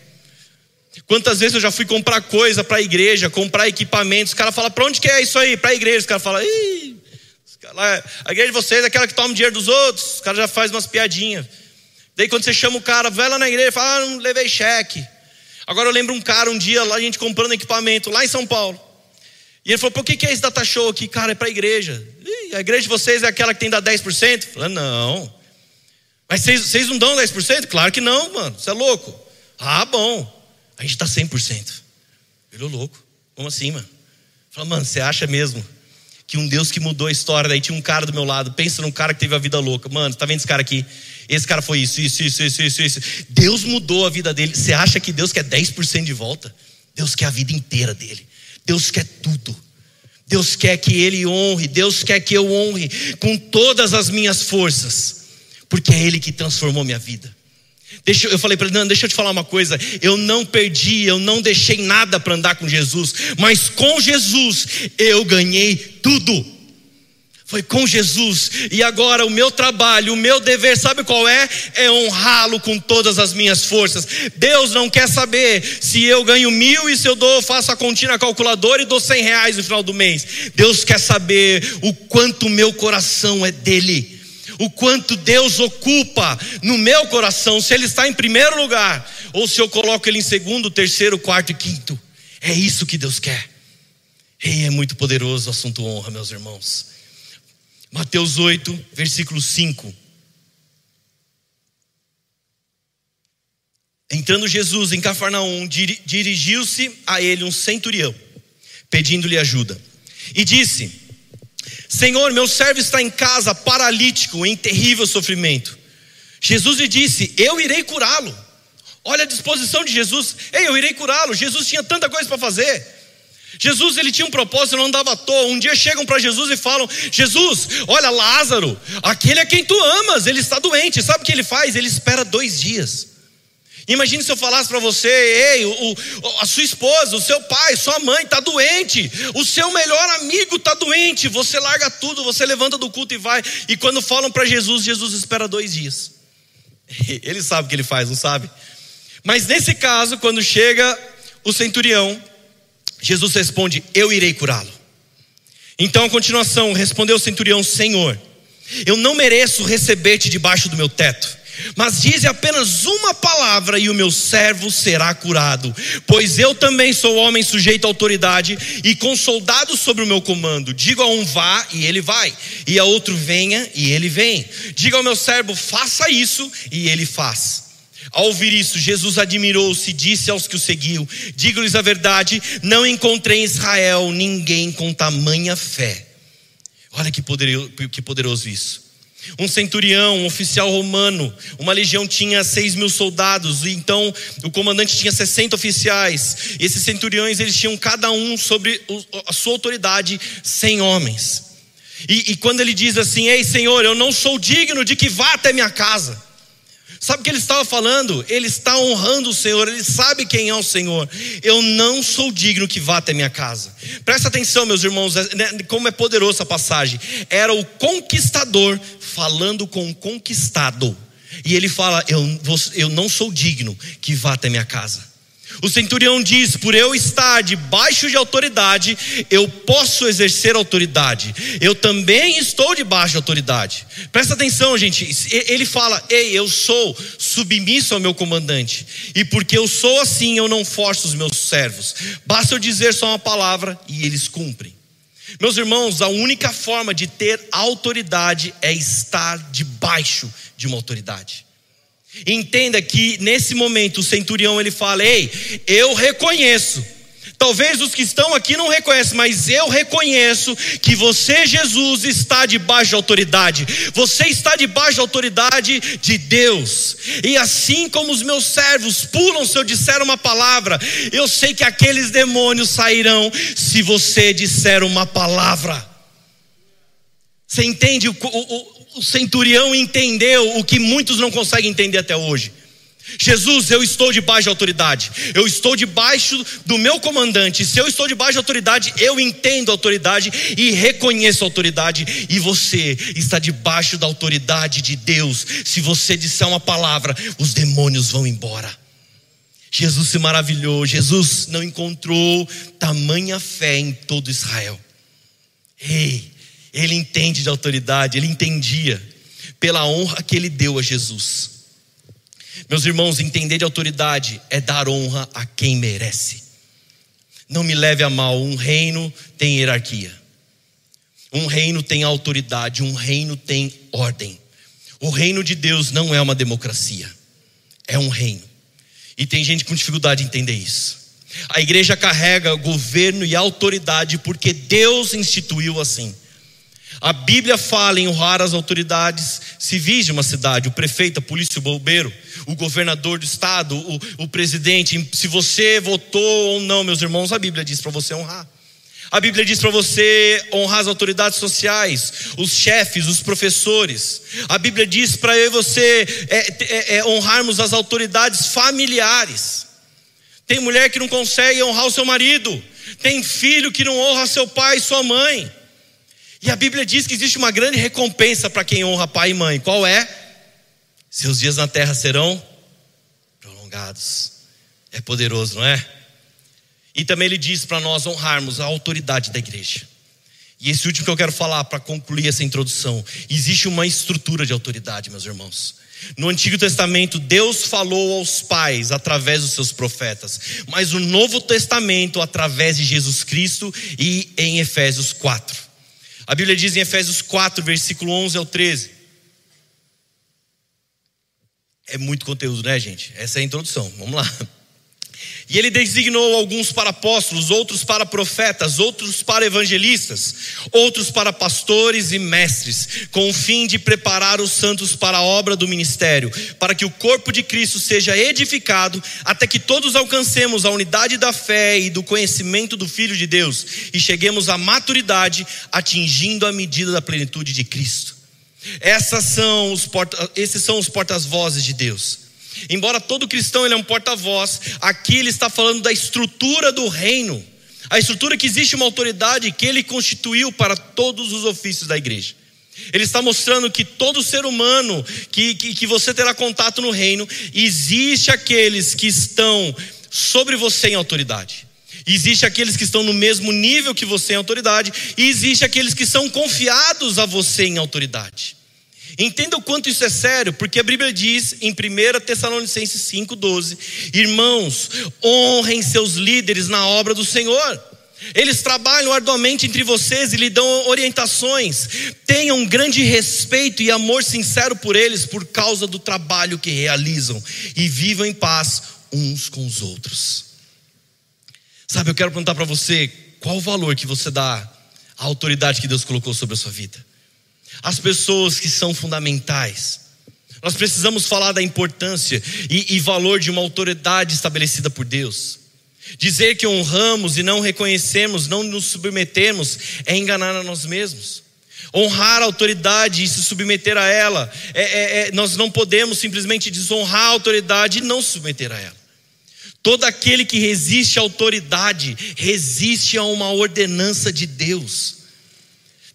Quantas vezes eu já fui comprar coisa para a igreja, comprar equipamentos, o cara fala, para onde que é isso aí? Para a igreja. O cara fala, ih, a igreja de vocês é aquela que toma dinheiro dos outros. O cara já faz umas piadinhas. Daí quando você chama o cara, vai lá na igreja, fala, ah, não levei cheque. Agora eu lembro um cara um dia, lá a gente comprando equipamento, lá em São Paulo. E ele falou, por que, que é esse data show aqui? Cara, é para a igreja. A igreja de vocês é aquela que tem que dar 10%? Fala, não. Mas vocês, vocês não dão 10%? Claro que não, mano. Você é louco. Ah, bom. A gente dá 100%. Ele é louco. Como assim, mano? Fala, mano, você acha mesmo que um Deus que mudou a história, daí tinha um cara do meu lado, pensa num cara que teve a vida louca. Mano, tá vendo esse cara aqui? Esse cara foi isso, isso, isso, isso, isso, isso. Deus mudou a vida dele. Você acha que Deus quer 10% de volta? Deus quer a vida inteira dele. Deus quer tudo. Deus quer que ele honre, Deus quer que eu honre com todas as minhas forças, porque é ele que transformou minha vida. Deixa, eu falei para ele, não, deixa eu te falar uma coisa. Eu não perdi, eu não deixei nada para andar com Jesus, mas com Jesus eu ganhei tudo. Foi com Jesus. E agora o meu trabalho, o meu dever, sabe qual é? É honrá-lo com todas as minhas forças. Deus não quer saber se eu ganho mil e se eu dou, faço a continha calculadora e dou cem reais no final do mês. Deus quer saber o quanto meu coração é dele. O quanto Deus ocupa no meu coração, se Ele está em primeiro lugar, ou se eu coloco Ele em segundo, terceiro, quarto e quinto. É isso que Deus quer. E é muito poderoso o assunto honra, meus irmãos. Mateus 8, versículo 5. Entrando Jesus em Cafarnaum, dirigiu-se a ele um centurião, pedindo-lhe ajuda, e disse: Senhor, meu servo está em casa, paralítico, em terrível sofrimento. Jesus lhe disse: Eu irei curá-lo. Olha a disposição de Jesus: Ei, eu irei curá-lo. Jesus tinha tanta coisa para fazer. Jesus ele tinha um propósito, não andava à toa. Um dia chegam para Jesus e falam: Jesus, olha Lázaro, aquele é quem tu amas, ele está doente. Sabe o que ele faz? Ele espera dois dias. Imagine se eu falasse para você: ei, o, a sua esposa, o seu pai, sua mãe está doente, o seu melhor amigo está doente. Você larga tudo, você levanta do culto e vai. E quando falam para Jesus, Jesus espera dois dias. Ele sabe o que ele faz, não sabe? Mas nesse caso, quando chega o centurião, Jesus responde: Eu irei curá-lo. Então, a continuação, respondeu o centurião: Senhor, eu não mereço receber-te debaixo do meu teto, mas dize apenas uma palavra e o meu servo será curado. Pois eu também sou homem sujeito à autoridade e com soldados sobre o meu comando. Digo a um vá e ele vai, e a outro venha e ele vem. Diga ao meu servo: faça isso e ele faz. Ao ouvir isso, Jesus admirou-se e disse aos que o seguiam: Digo-lhes a verdade, não encontrei em Israel ninguém com tamanha fé. Olha que poderoso, que poderoso isso. Um centurião, um oficial romano, uma legião tinha seis mil soldados, e então o comandante tinha 60 oficiais. E esses centuriões eles tinham cada um sobre a sua autoridade 100 homens. E, e quando ele diz assim: Ei Senhor, eu não sou digno de que vá até minha casa. Sabe o que ele estava falando? Ele está honrando o Senhor, ele sabe quem é o Senhor. Eu não sou digno que vá até minha casa. Presta atenção, meus irmãos, é, né, como é poderosa a passagem. Era o conquistador falando com o conquistado. E ele fala: eu, eu não sou digno que vá até minha casa. O centurião diz: Por eu estar debaixo de autoridade, eu posso exercer autoridade. Eu também estou debaixo de autoridade. Presta atenção, gente. Ele fala: Ei, eu sou submisso ao meu comandante. E porque eu sou assim, eu não forço os meus servos. Basta eu dizer só uma palavra e eles cumprem. Meus irmãos, a única forma de ter autoridade é estar debaixo de uma autoridade. Entenda que nesse momento o centurião ele fala: Ei, eu reconheço. Talvez os que estão aqui não reconhecem, mas eu reconheço que você, Jesus, está debaixo de autoridade. Você está debaixo de autoridade de Deus. E assim como os meus servos pulam se eu disser uma palavra, eu sei que aqueles demônios sairão se você disser uma palavra. Você entende o, o, o centurião entendeu o que muitos não conseguem entender até hoje. Jesus, eu estou debaixo de autoridade, eu estou debaixo do meu comandante. Se eu estou debaixo de autoridade, eu entendo a autoridade e reconheço a autoridade. E você está debaixo da autoridade de Deus. Se você disser uma palavra, os demônios vão embora. Jesus se maravilhou, Jesus não encontrou tamanha fé em todo Israel. Ele entende de autoridade, ele entendia pela honra que ele deu a Jesus. Meus irmãos, entender de autoridade é dar honra a quem merece. Não me leve a mal, um reino tem hierarquia. Um reino tem autoridade, um reino tem ordem. O reino de Deus não é uma democracia, é um reino. E tem gente com dificuldade de entender isso. A igreja carrega governo e autoridade porque Deus instituiu assim. A Bíblia fala em honrar as autoridades civis de uma cidade, o prefeito, a polícia, o bombeiro, o governador do estado, o, o presidente. Se você votou ou não, meus irmãos, a Bíblia diz para você honrar. A Bíblia diz para você honrar as autoridades sociais, os chefes, os professores. A Bíblia diz para eu e você é, é, é, honrarmos as autoridades familiares. Tem mulher que não consegue honrar o seu marido. Tem filho que não honra seu pai e sua mãe. E a Bíblia diz que existe uma grande recompensa para quem honra pai e mãe. Qual é? Seus dias na terra serão prolongados. É poderoso, não é? E também ele diz para nós honrarmos a autoridade da igreja. E esse último que eu quero falar para concluir essa introdução: existe uma estrutura de autoridade, meus irmãos. No Antigo Testamento, Deus falou aos pais através dos seus profetas, mas o Novo Testamento, através de Jesus Cristo e em Efésios 4. A Bíblia diz em Efésios 4, versículo 11 ao 13. É muito conteúdo, né, gente? Essa é a introdução. Vamos lá. E ele designou alguns para apóstolos, outros para profetas, outros para evangelistas, outros para pastores e mestres, com o fim de preparar os santos para a obra do ministério, para que o corpo de Cristo seja edificado, até que todos alcancemos a unidade da fé e do conhecimento do Filho de Deus e cheguemos à maturidade, atingindo a medida da plenitude de Cristo. São porta, esses são os portas-vozes de Deus. Embora todo cristão ele é um porta-voz, aqui ele está falando da estrutura do reino, a estrutura que existe uma autoridade que ele constituiu para todos os ofícios da igreja. Ele está mostrando que todo ser humano que, que, que você terá contato no reino, existe aqueles que estão sobre você em autoridade. Existe aqueles que estão no mesmo nível que você em autoridade, e existe aqueles que são confiados a você em autoridade. Entenda o quanto isso é sério, porque a Bíblia diz em 1 Tessalonicenses 5,12: Irmãos, honrem seus líderes na obra do Senhor. Eles trabalham arduamente entre vocês e lhe dão orientações. Tenham grande respeito e amor sincero por eles por causa do trabalho que realizam e vivam em paz uns com os outros. Sabe, eu quero perguntar para você, qual o valor que você dá à autoridade que Deus colocou sobre a sua vida? As pessoas que são fundamentais. Nós precisamos falar da importância e, e, valor de uma autoridade estabelecida por Deus. Dizer que honramos e não reconhecemos, não nos submetemos, é enganar a nós mesmos. Honrar a autoridade e se submeter a ela, é, é, é, nós não podemos simplesmente desonrar a autoridade e não se submeter a ela. Todo aquele que resiste à autoridade, resiste a uma ordenança de Deus.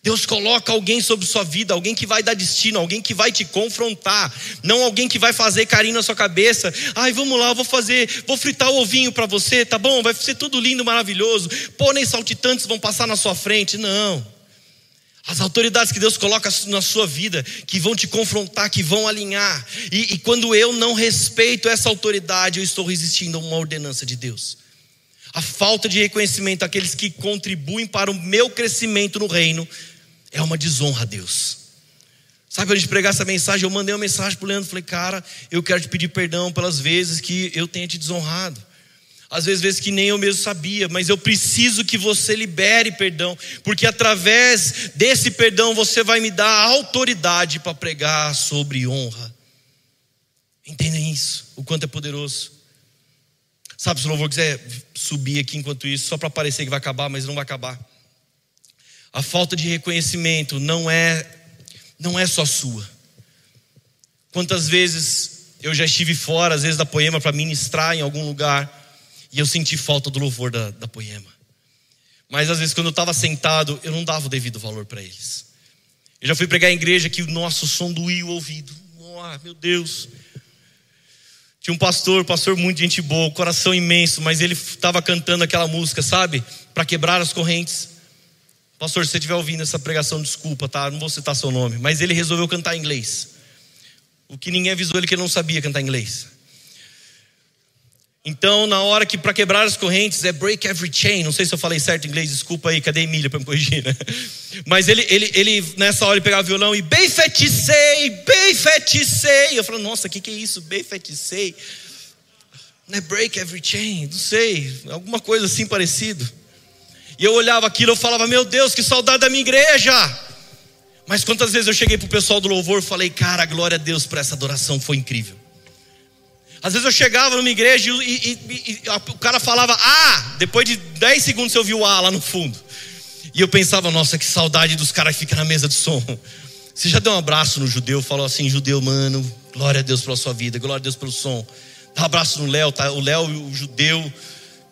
Deus coloca alguém sobre sua vida, alguém que vai dar destino, alguém que vai te confrontar, não alguém que vai fazer carinho na sua cabeça. Ai, vamos lá, vou fazer, vou fritar o ovinho para você, tá bom? Vai ser tudo lindo, maravilhoso. Pôneis saltitantes vão passar na sua frente. Não. As autoridades que Deus coloca na sua vida, que vão te confrontar, que vão alinhar. E, e quando eu não respeito essa autoridade, eu estou resistindo a uma ordenança de Deus. A falta de reconhecimento àqueles que contribuem para o meu crescimento no reino é uma desonra a Deus. Sabe, quando a gente pregar essa mensagem, eu mandei uma mensagem para o Leandro, falei, cara, eu quero te pedir perdão pelas vezes que eu tenha te desonrado. Às vezes, vezes que nem eu mesmo sabia, mas eu preciso que você libere perdão, porque através desse perdão você vai me dar autoridade para pregar sobre honra. Entendem isso? O quanto é poderoso. Sabe, se o louvor quiser subir aqui enquanto isso, só para parecer que vai acabar, mas não vai acabar. A falta de reconhecimento não é não é só sua. Quantas vezes eu já estive fora, às vezes da poema para ministrar em algum lugar e eu senti falta do louvor da, da poema. Mas às vezes quando eu estava sentado, eu não dava o devido valor para eles. Eu já fui pregar em igreja que o nosso som doía o ouvido. Oh, meu Deus. Tinha um pastor, pastor muito gente boa, coração imenso, mas ele estava cantando aquela música, sabe? Para quebrar as correntes. Pastor, se você estiver ouvindo essa pregação, desculpa, tá? Não vou citar seu nome. Mas ele resolveu cantar em inglês. O que ninguém avisou ele que ele não sabia cantar inglês. Então, na hora que para quebrar as correntes é break every chain. Não sei se eu falei certo em inglês, desculpa aí, cadê a Emília para me corrigir, né? Mas ele, ele, ele, nessa hora, ele pegava o violão e bem feticei, bem feticei. Eu falei, nossa, o que, que é isso? Bem feticei. Não é break every chain, não sei, alguma coisa assim parecido. E eu olhava aquilo, eu falava, meu Deus, que saudade da minha igreja. Mas quantas vezes eu cheguei pro pessoal do louvor e falei, cara, glória a Deus por essa adoração, foi incrível. Às vezes eu chegava numa igreja e, e, e, e o cara falava ah, depois de 10 segundos você ouviu o ah lá no fundo. E eu pensava, nossa, que saudade dos caras que ficam na mesa de som. Você já deu um abraço no judeu, falou assim, judeu, mano, glória a Deus pela sua vida, glória a Deus pelo som. Dá um abraço no Léo, tá? O Léo e o judeu.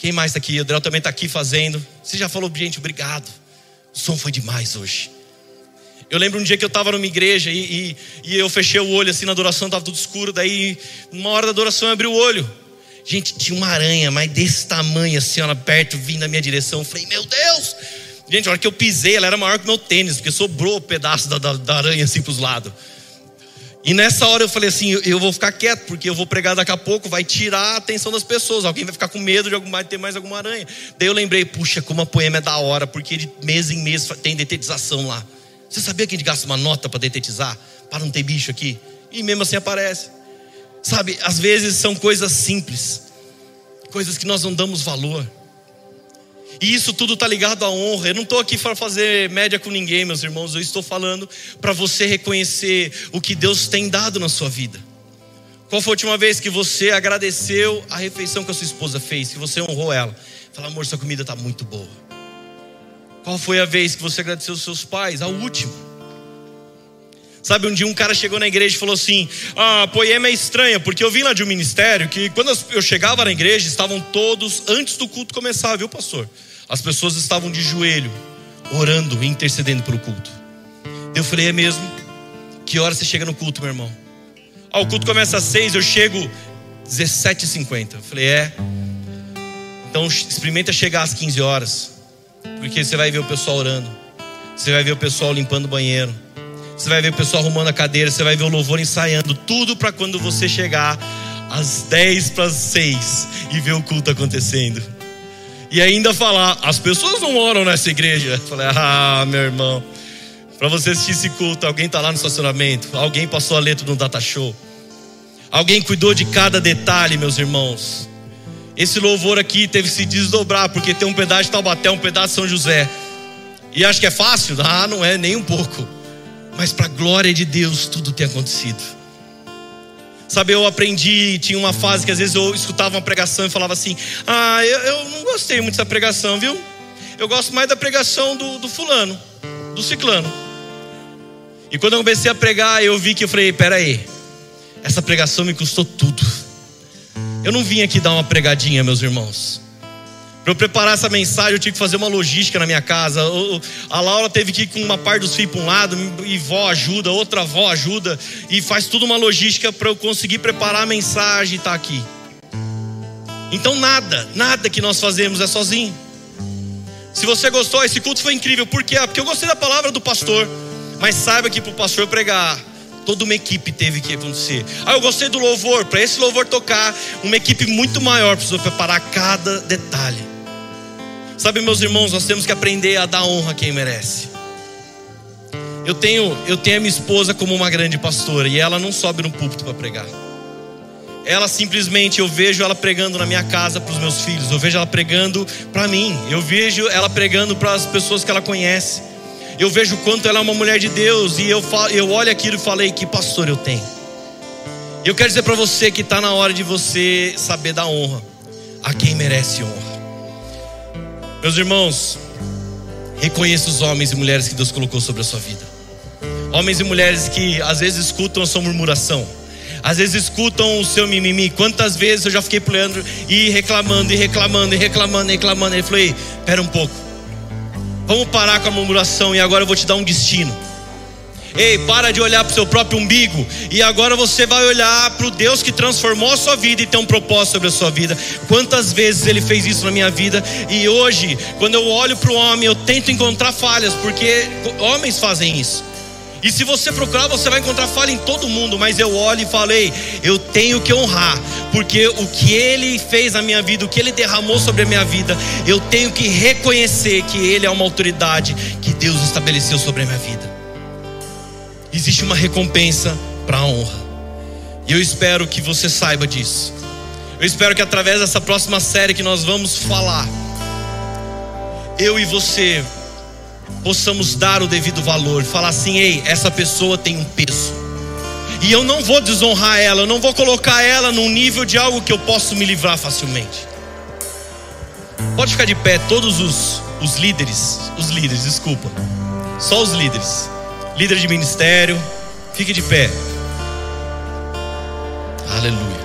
Quem mais está aqui? O Adriel também está aqui fazendo. Você já falou, gente, obrigado. O som foi demais hoje. Eu lembro um dia que eu estava numa igreja e, e, e, eu fechei o olho assim na adoração, estava tudo escuro. Daí, uma hora da adoração, eu abri o olho. Gente, tinha uma aranha, mas desse tamanho, assim, ó, perto, vindo na minha direção. Eu falei, meu Deus! Gente, a hora que eu pisei, ela era maior que meu tênis, porque sobrou o um pedaço da, da, da, aranha assim para os lados. E nessa hora eu falei assim: eu, vou ficar quieto, porque eu vou pregar daqui a pouco, vai tirar a atenção das pessoas. Alguém vai ficar com medo de algum, ter mais alguma aranha. Daí eu lembrei: puxa, como a poema é da hora, porque de mês em mês tem detetização lá. Você sabia que a gente gasta uma nota para detetizar? Para não ter bicho aqui? E mesmo assim aparece. Sabe, às vezes são coisas simples, coisas que nós não damos valor. E isso tudo está ligado à honra. Eu não estou aqui para fazer média com ninguém, meus irmãos. Eu estou falando para você reconhecer o que Deus tem dado na sua vida. Qual foi a última vez que você agradeceu a refeição que a sua esposa fez, que você honrou ela? Fala, amor, sua comida está muito boa. Qual foi a vez que você agradeceu os seus pais? A última. Sabe, um dia um cara chegou na igreja e falou assim: Ah, a poema é estranha, porque eu vim lá de um ministério que quando eu chegava na igreja estavam todos, antes do culto começar, viu, pastor? As pessoas estavam de joelho, orando e intercedendo pelo culto. Eu falei: É mesmo? Que hora você chega no culto, meu irmão? Ah, o culto começa às seis, eu chego 17h50. Eu falei: É. Então experimenta chegar às 15 horas. Porque você vai ver o pessoal orando. Você vai ver o pessoal limpando o banheiro. Você vai ver o pessoal arrumando a cadeira. Você vai ver o louvor ensaiando. Tudo para quando você chegar às 10 para as 6 e ver o culto acontecendo. E ainda falar: as pessoas não oram nessa igreja. Eu falei: ah, meu irmão. Para você assistir esse culto, alguém está lá no estacionamento. Alguém passou a letra no data show. Alguém cuidou de cada detalhe, meus irmãos. Esse louvor aqui teve que se desdobrar, porque tem um pedaço de Taubaté, um pedaço de São José. E acho que é fácil? Ah, não é nem um pouco. Mas para a glória de Deus, tudo tem acontecido. Sabe, eu aprendi, tinha uma fase que às vezes eu escutava uma pregação e falava assim: Ah, eu, eu não gostei muito dessa pregação, viu? Eu gosto mais da pregação do, do fulano, do ciclano. E quando eu comecei a pregar, eu vi que eu falei: Peraí, essa pregação me custou tudo. Eu não vim aqui dar uma pregadinha, meus irmãos. Para eu preparar essa mensagem, eu tive que fazer uma logística na minha casa. A Laura teve que ir com uma parte dos fios para um lado, e vó ajuda, outra vó ajuda, e faz tudo uma logística para eu conseguir preparar a mensagem e estar tá aqui. Então, nada, nada que nós fazemos é sozinho. Se você gostou, esse culto foi incrível. Por quê? Ah, porque eu gostei da palavra do pastor. Mas saiba que para o pastor pregar, Toda uma equipe teve que acontecer. Ah, eu gostei do louvor. Para esse louvor tocar, uma equipe muito maior precisou preparar cada detalhe. Sabe, meus irmãos, nós temos que aprender a dar honra a quem merece. Eu tenho, eu tenho a minha esposa como uma grande pastora e ela não sobe no púlpito para pregar. Ela simplesmente, eu vejo ela pregando na minha casa para os meus filhos, eu vejo ela pregando para mim, eu vejo ela pregando para as pessoas que ela conhece eu vejo quanto ela é uma mulher de Deus e eu, falo, eu olho aquilo e falei: que pastor eu tenho. Eu quero dizer para você que está na hora de você saber dar honra a quem merece honra. Meus irmãos, reconheça os homens e mulheres que Deus colocou sobre a sua vida. Homens e mulheres que às vezes escutam a sua murmuração, às vezes escutam o seu mimimi. Quantas vezes eu já fiquei pro Leandro e reclamando, e reclamando, e reclamando, e reclamando. Ele falou: Ei, pera um pouco. Vamos parar com a murmuração e agora eu vou te dar um destino. Ei, para de olhar para o seu próprio umbigo e agora você vai olhar para o Deus que transformou a sua vida e tem um propósito sobre a sua vida. Quantas vezes Ele fez isso na minha vida e hoje, quando eu olho para o homem, eu tento encontrar falhas, porque homens fazem isso. E se você procurar, você vai encontrar falha em todo mundo. Mas eu olho e falei: eu tenho que honrar, porque o que Ele fez na minha vida, o que Ele derramou sobre a minha vida, eu tenho que reconhecer que Ele é uma autoridade que Deus estabeleceu sobre a minha vida. Existe uma recompensa para a honra. E eu espero que você saiba disso. Eu espero que através dessa próxima série que nós vamos falar, eu e você possamos dar o devido valor, falar assim: ei, essa pessoa tem um peso. E eu não vou desonrar ela, eu não vou colocar ela num nível de algo que eu posso me livrar facilmente. Pode ficar de pé, todos os, os líderes, os líderes, desculpa, só os líderes, líder de ministério, fique de pé. Aleluia.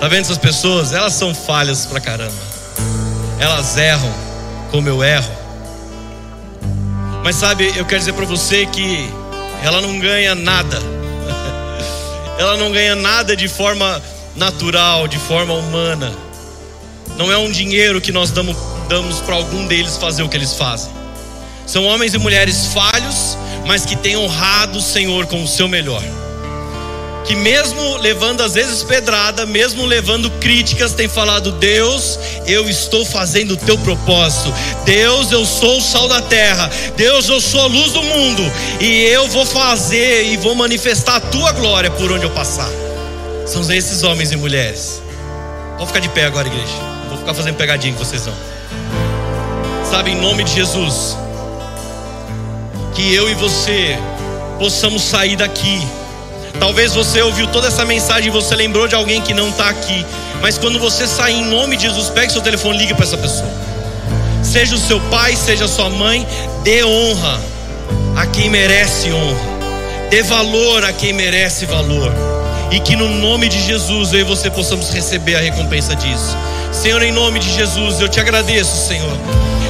Tá vendo essas pessoas? Elas são falhas pra caramba. Elas erram como eu erro. Mas sabe, eu quero dizer para você que ela não ganha nada. ela não ganha nada de forma natural, de forma humana. Não é um dinheiro que nós damos, damos para algum deles fazer o que eles fazem. São homens e mulheres falhos, mas que têm honrado o Senhor com o seu melhor que mesmo levando às vezes pedrada, mesmo levando críticas, tem falado: Deus, eu estou fazendo o teu propósito. Deus, eu sou o sal da terra. Deus, eu sou a luz do mundo. E eu vou fazer e vou manifestar a tua glória por onde eu passar. São esses homens e mulheres. Vou ficar de pé agora, igreja. Vou ficar fazendo pegadinha com vocês não. Sabe, em nome de Jesus, que eu e você possamos sair daqui Talvez você ouviu toda essa mensagem e você lembrou de alguém que não está aqui. Mas quando você sair em nome de Jesus, pegue seu telefone ligue para essa pessoa. Seja o seu pai, seja a sua mãe, dê honra a quem merece honra. Dê valor a quem merece valor. E que no nome de Jesus eu e você possamos receber a recompensa disso. Senhor, em nome de Jesus, eu te agradeço, Senhor.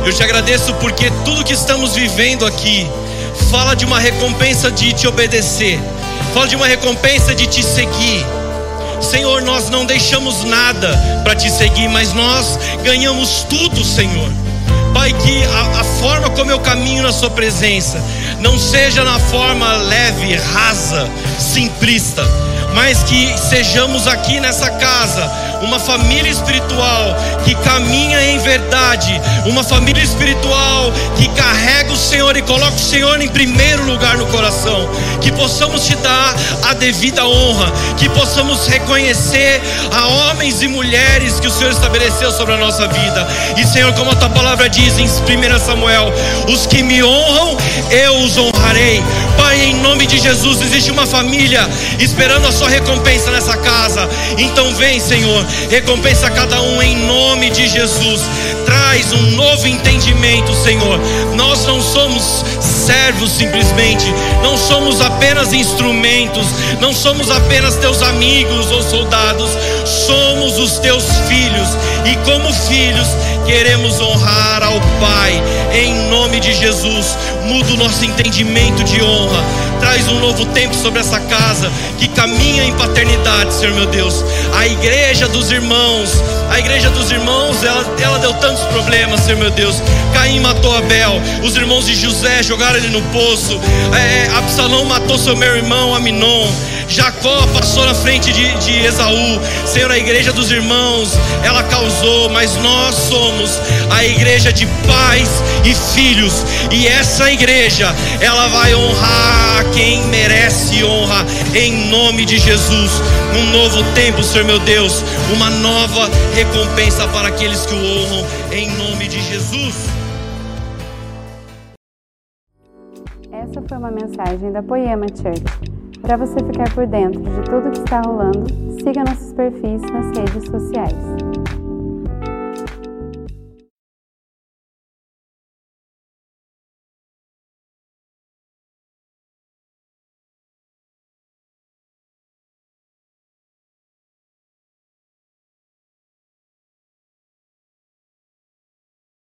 Eu te agradeço porque tudo que estamos vivendo aqui fala de uma recompensa de te obedecer Fala de uma recompensa de te seguir. Senhor, nós não deixamos nada para te seguir, mas nós ganhamos tudo, Senhor. Pai, que a, a, forma como eu caminho na Sua presença não seja na forma leve, rasa, simplista, mas que sejamos aqui nessa casa uma família espiritual que caminha em verdade, uma família espiritual que carrega o Senhor e coloca o Senhor em primeiro lugar no coração, que possamos te dar a devida honra, que possamos reconhecer a homens e mulheres que o Senhor estabeleceu sobre a nossa vida. E Senhor, como a tua palavra diz em 1 Samuel, os que me honram, eu os honrarei. Pai, em nome de Jesus, existe uma família esperando a sua recompensa nessa casa. Então vem, Senhor, recompensa cada um em nome de Jesus. Traz um novo entendimento, Senhor. Nós não somos servos simplesmente, não somos apenas instrumentos, não somos apenas teus amigos ou soldados, somos os teus filhos e, como filhos, queremos honrar ao Pai, em nome de Jesus. Muda o nosso entendimento de honra, traz um novo tempo sobre essa casa que caminha em paternidade, Senhor meu Deus. A igreja dos irmãos, a igreja dos irmãos, ela, ela deu tantos problemas, Senhor meu Deus. Caim matou Abel, os irmãos de José jogaram ele no poço, é, Absalão matou seu meu irmão Aminon. Jacó passou na frente de, de Esaú. Senhor, a igreja dos irmãos, ela causou, mas nós somos a igreja de pais e filhos. E essa igreja, ela vai honrar quem merece honra, em nome de Jesus. Um novo tempo, Senhor meu Deus, uma nova recompensa para aqueles que o honram, em nome de Jesus. Essa foi uma mensagem da Poema Church. Para você ficar por dentro de tudo que está rolando, siga nossos perfis nas redes sociais.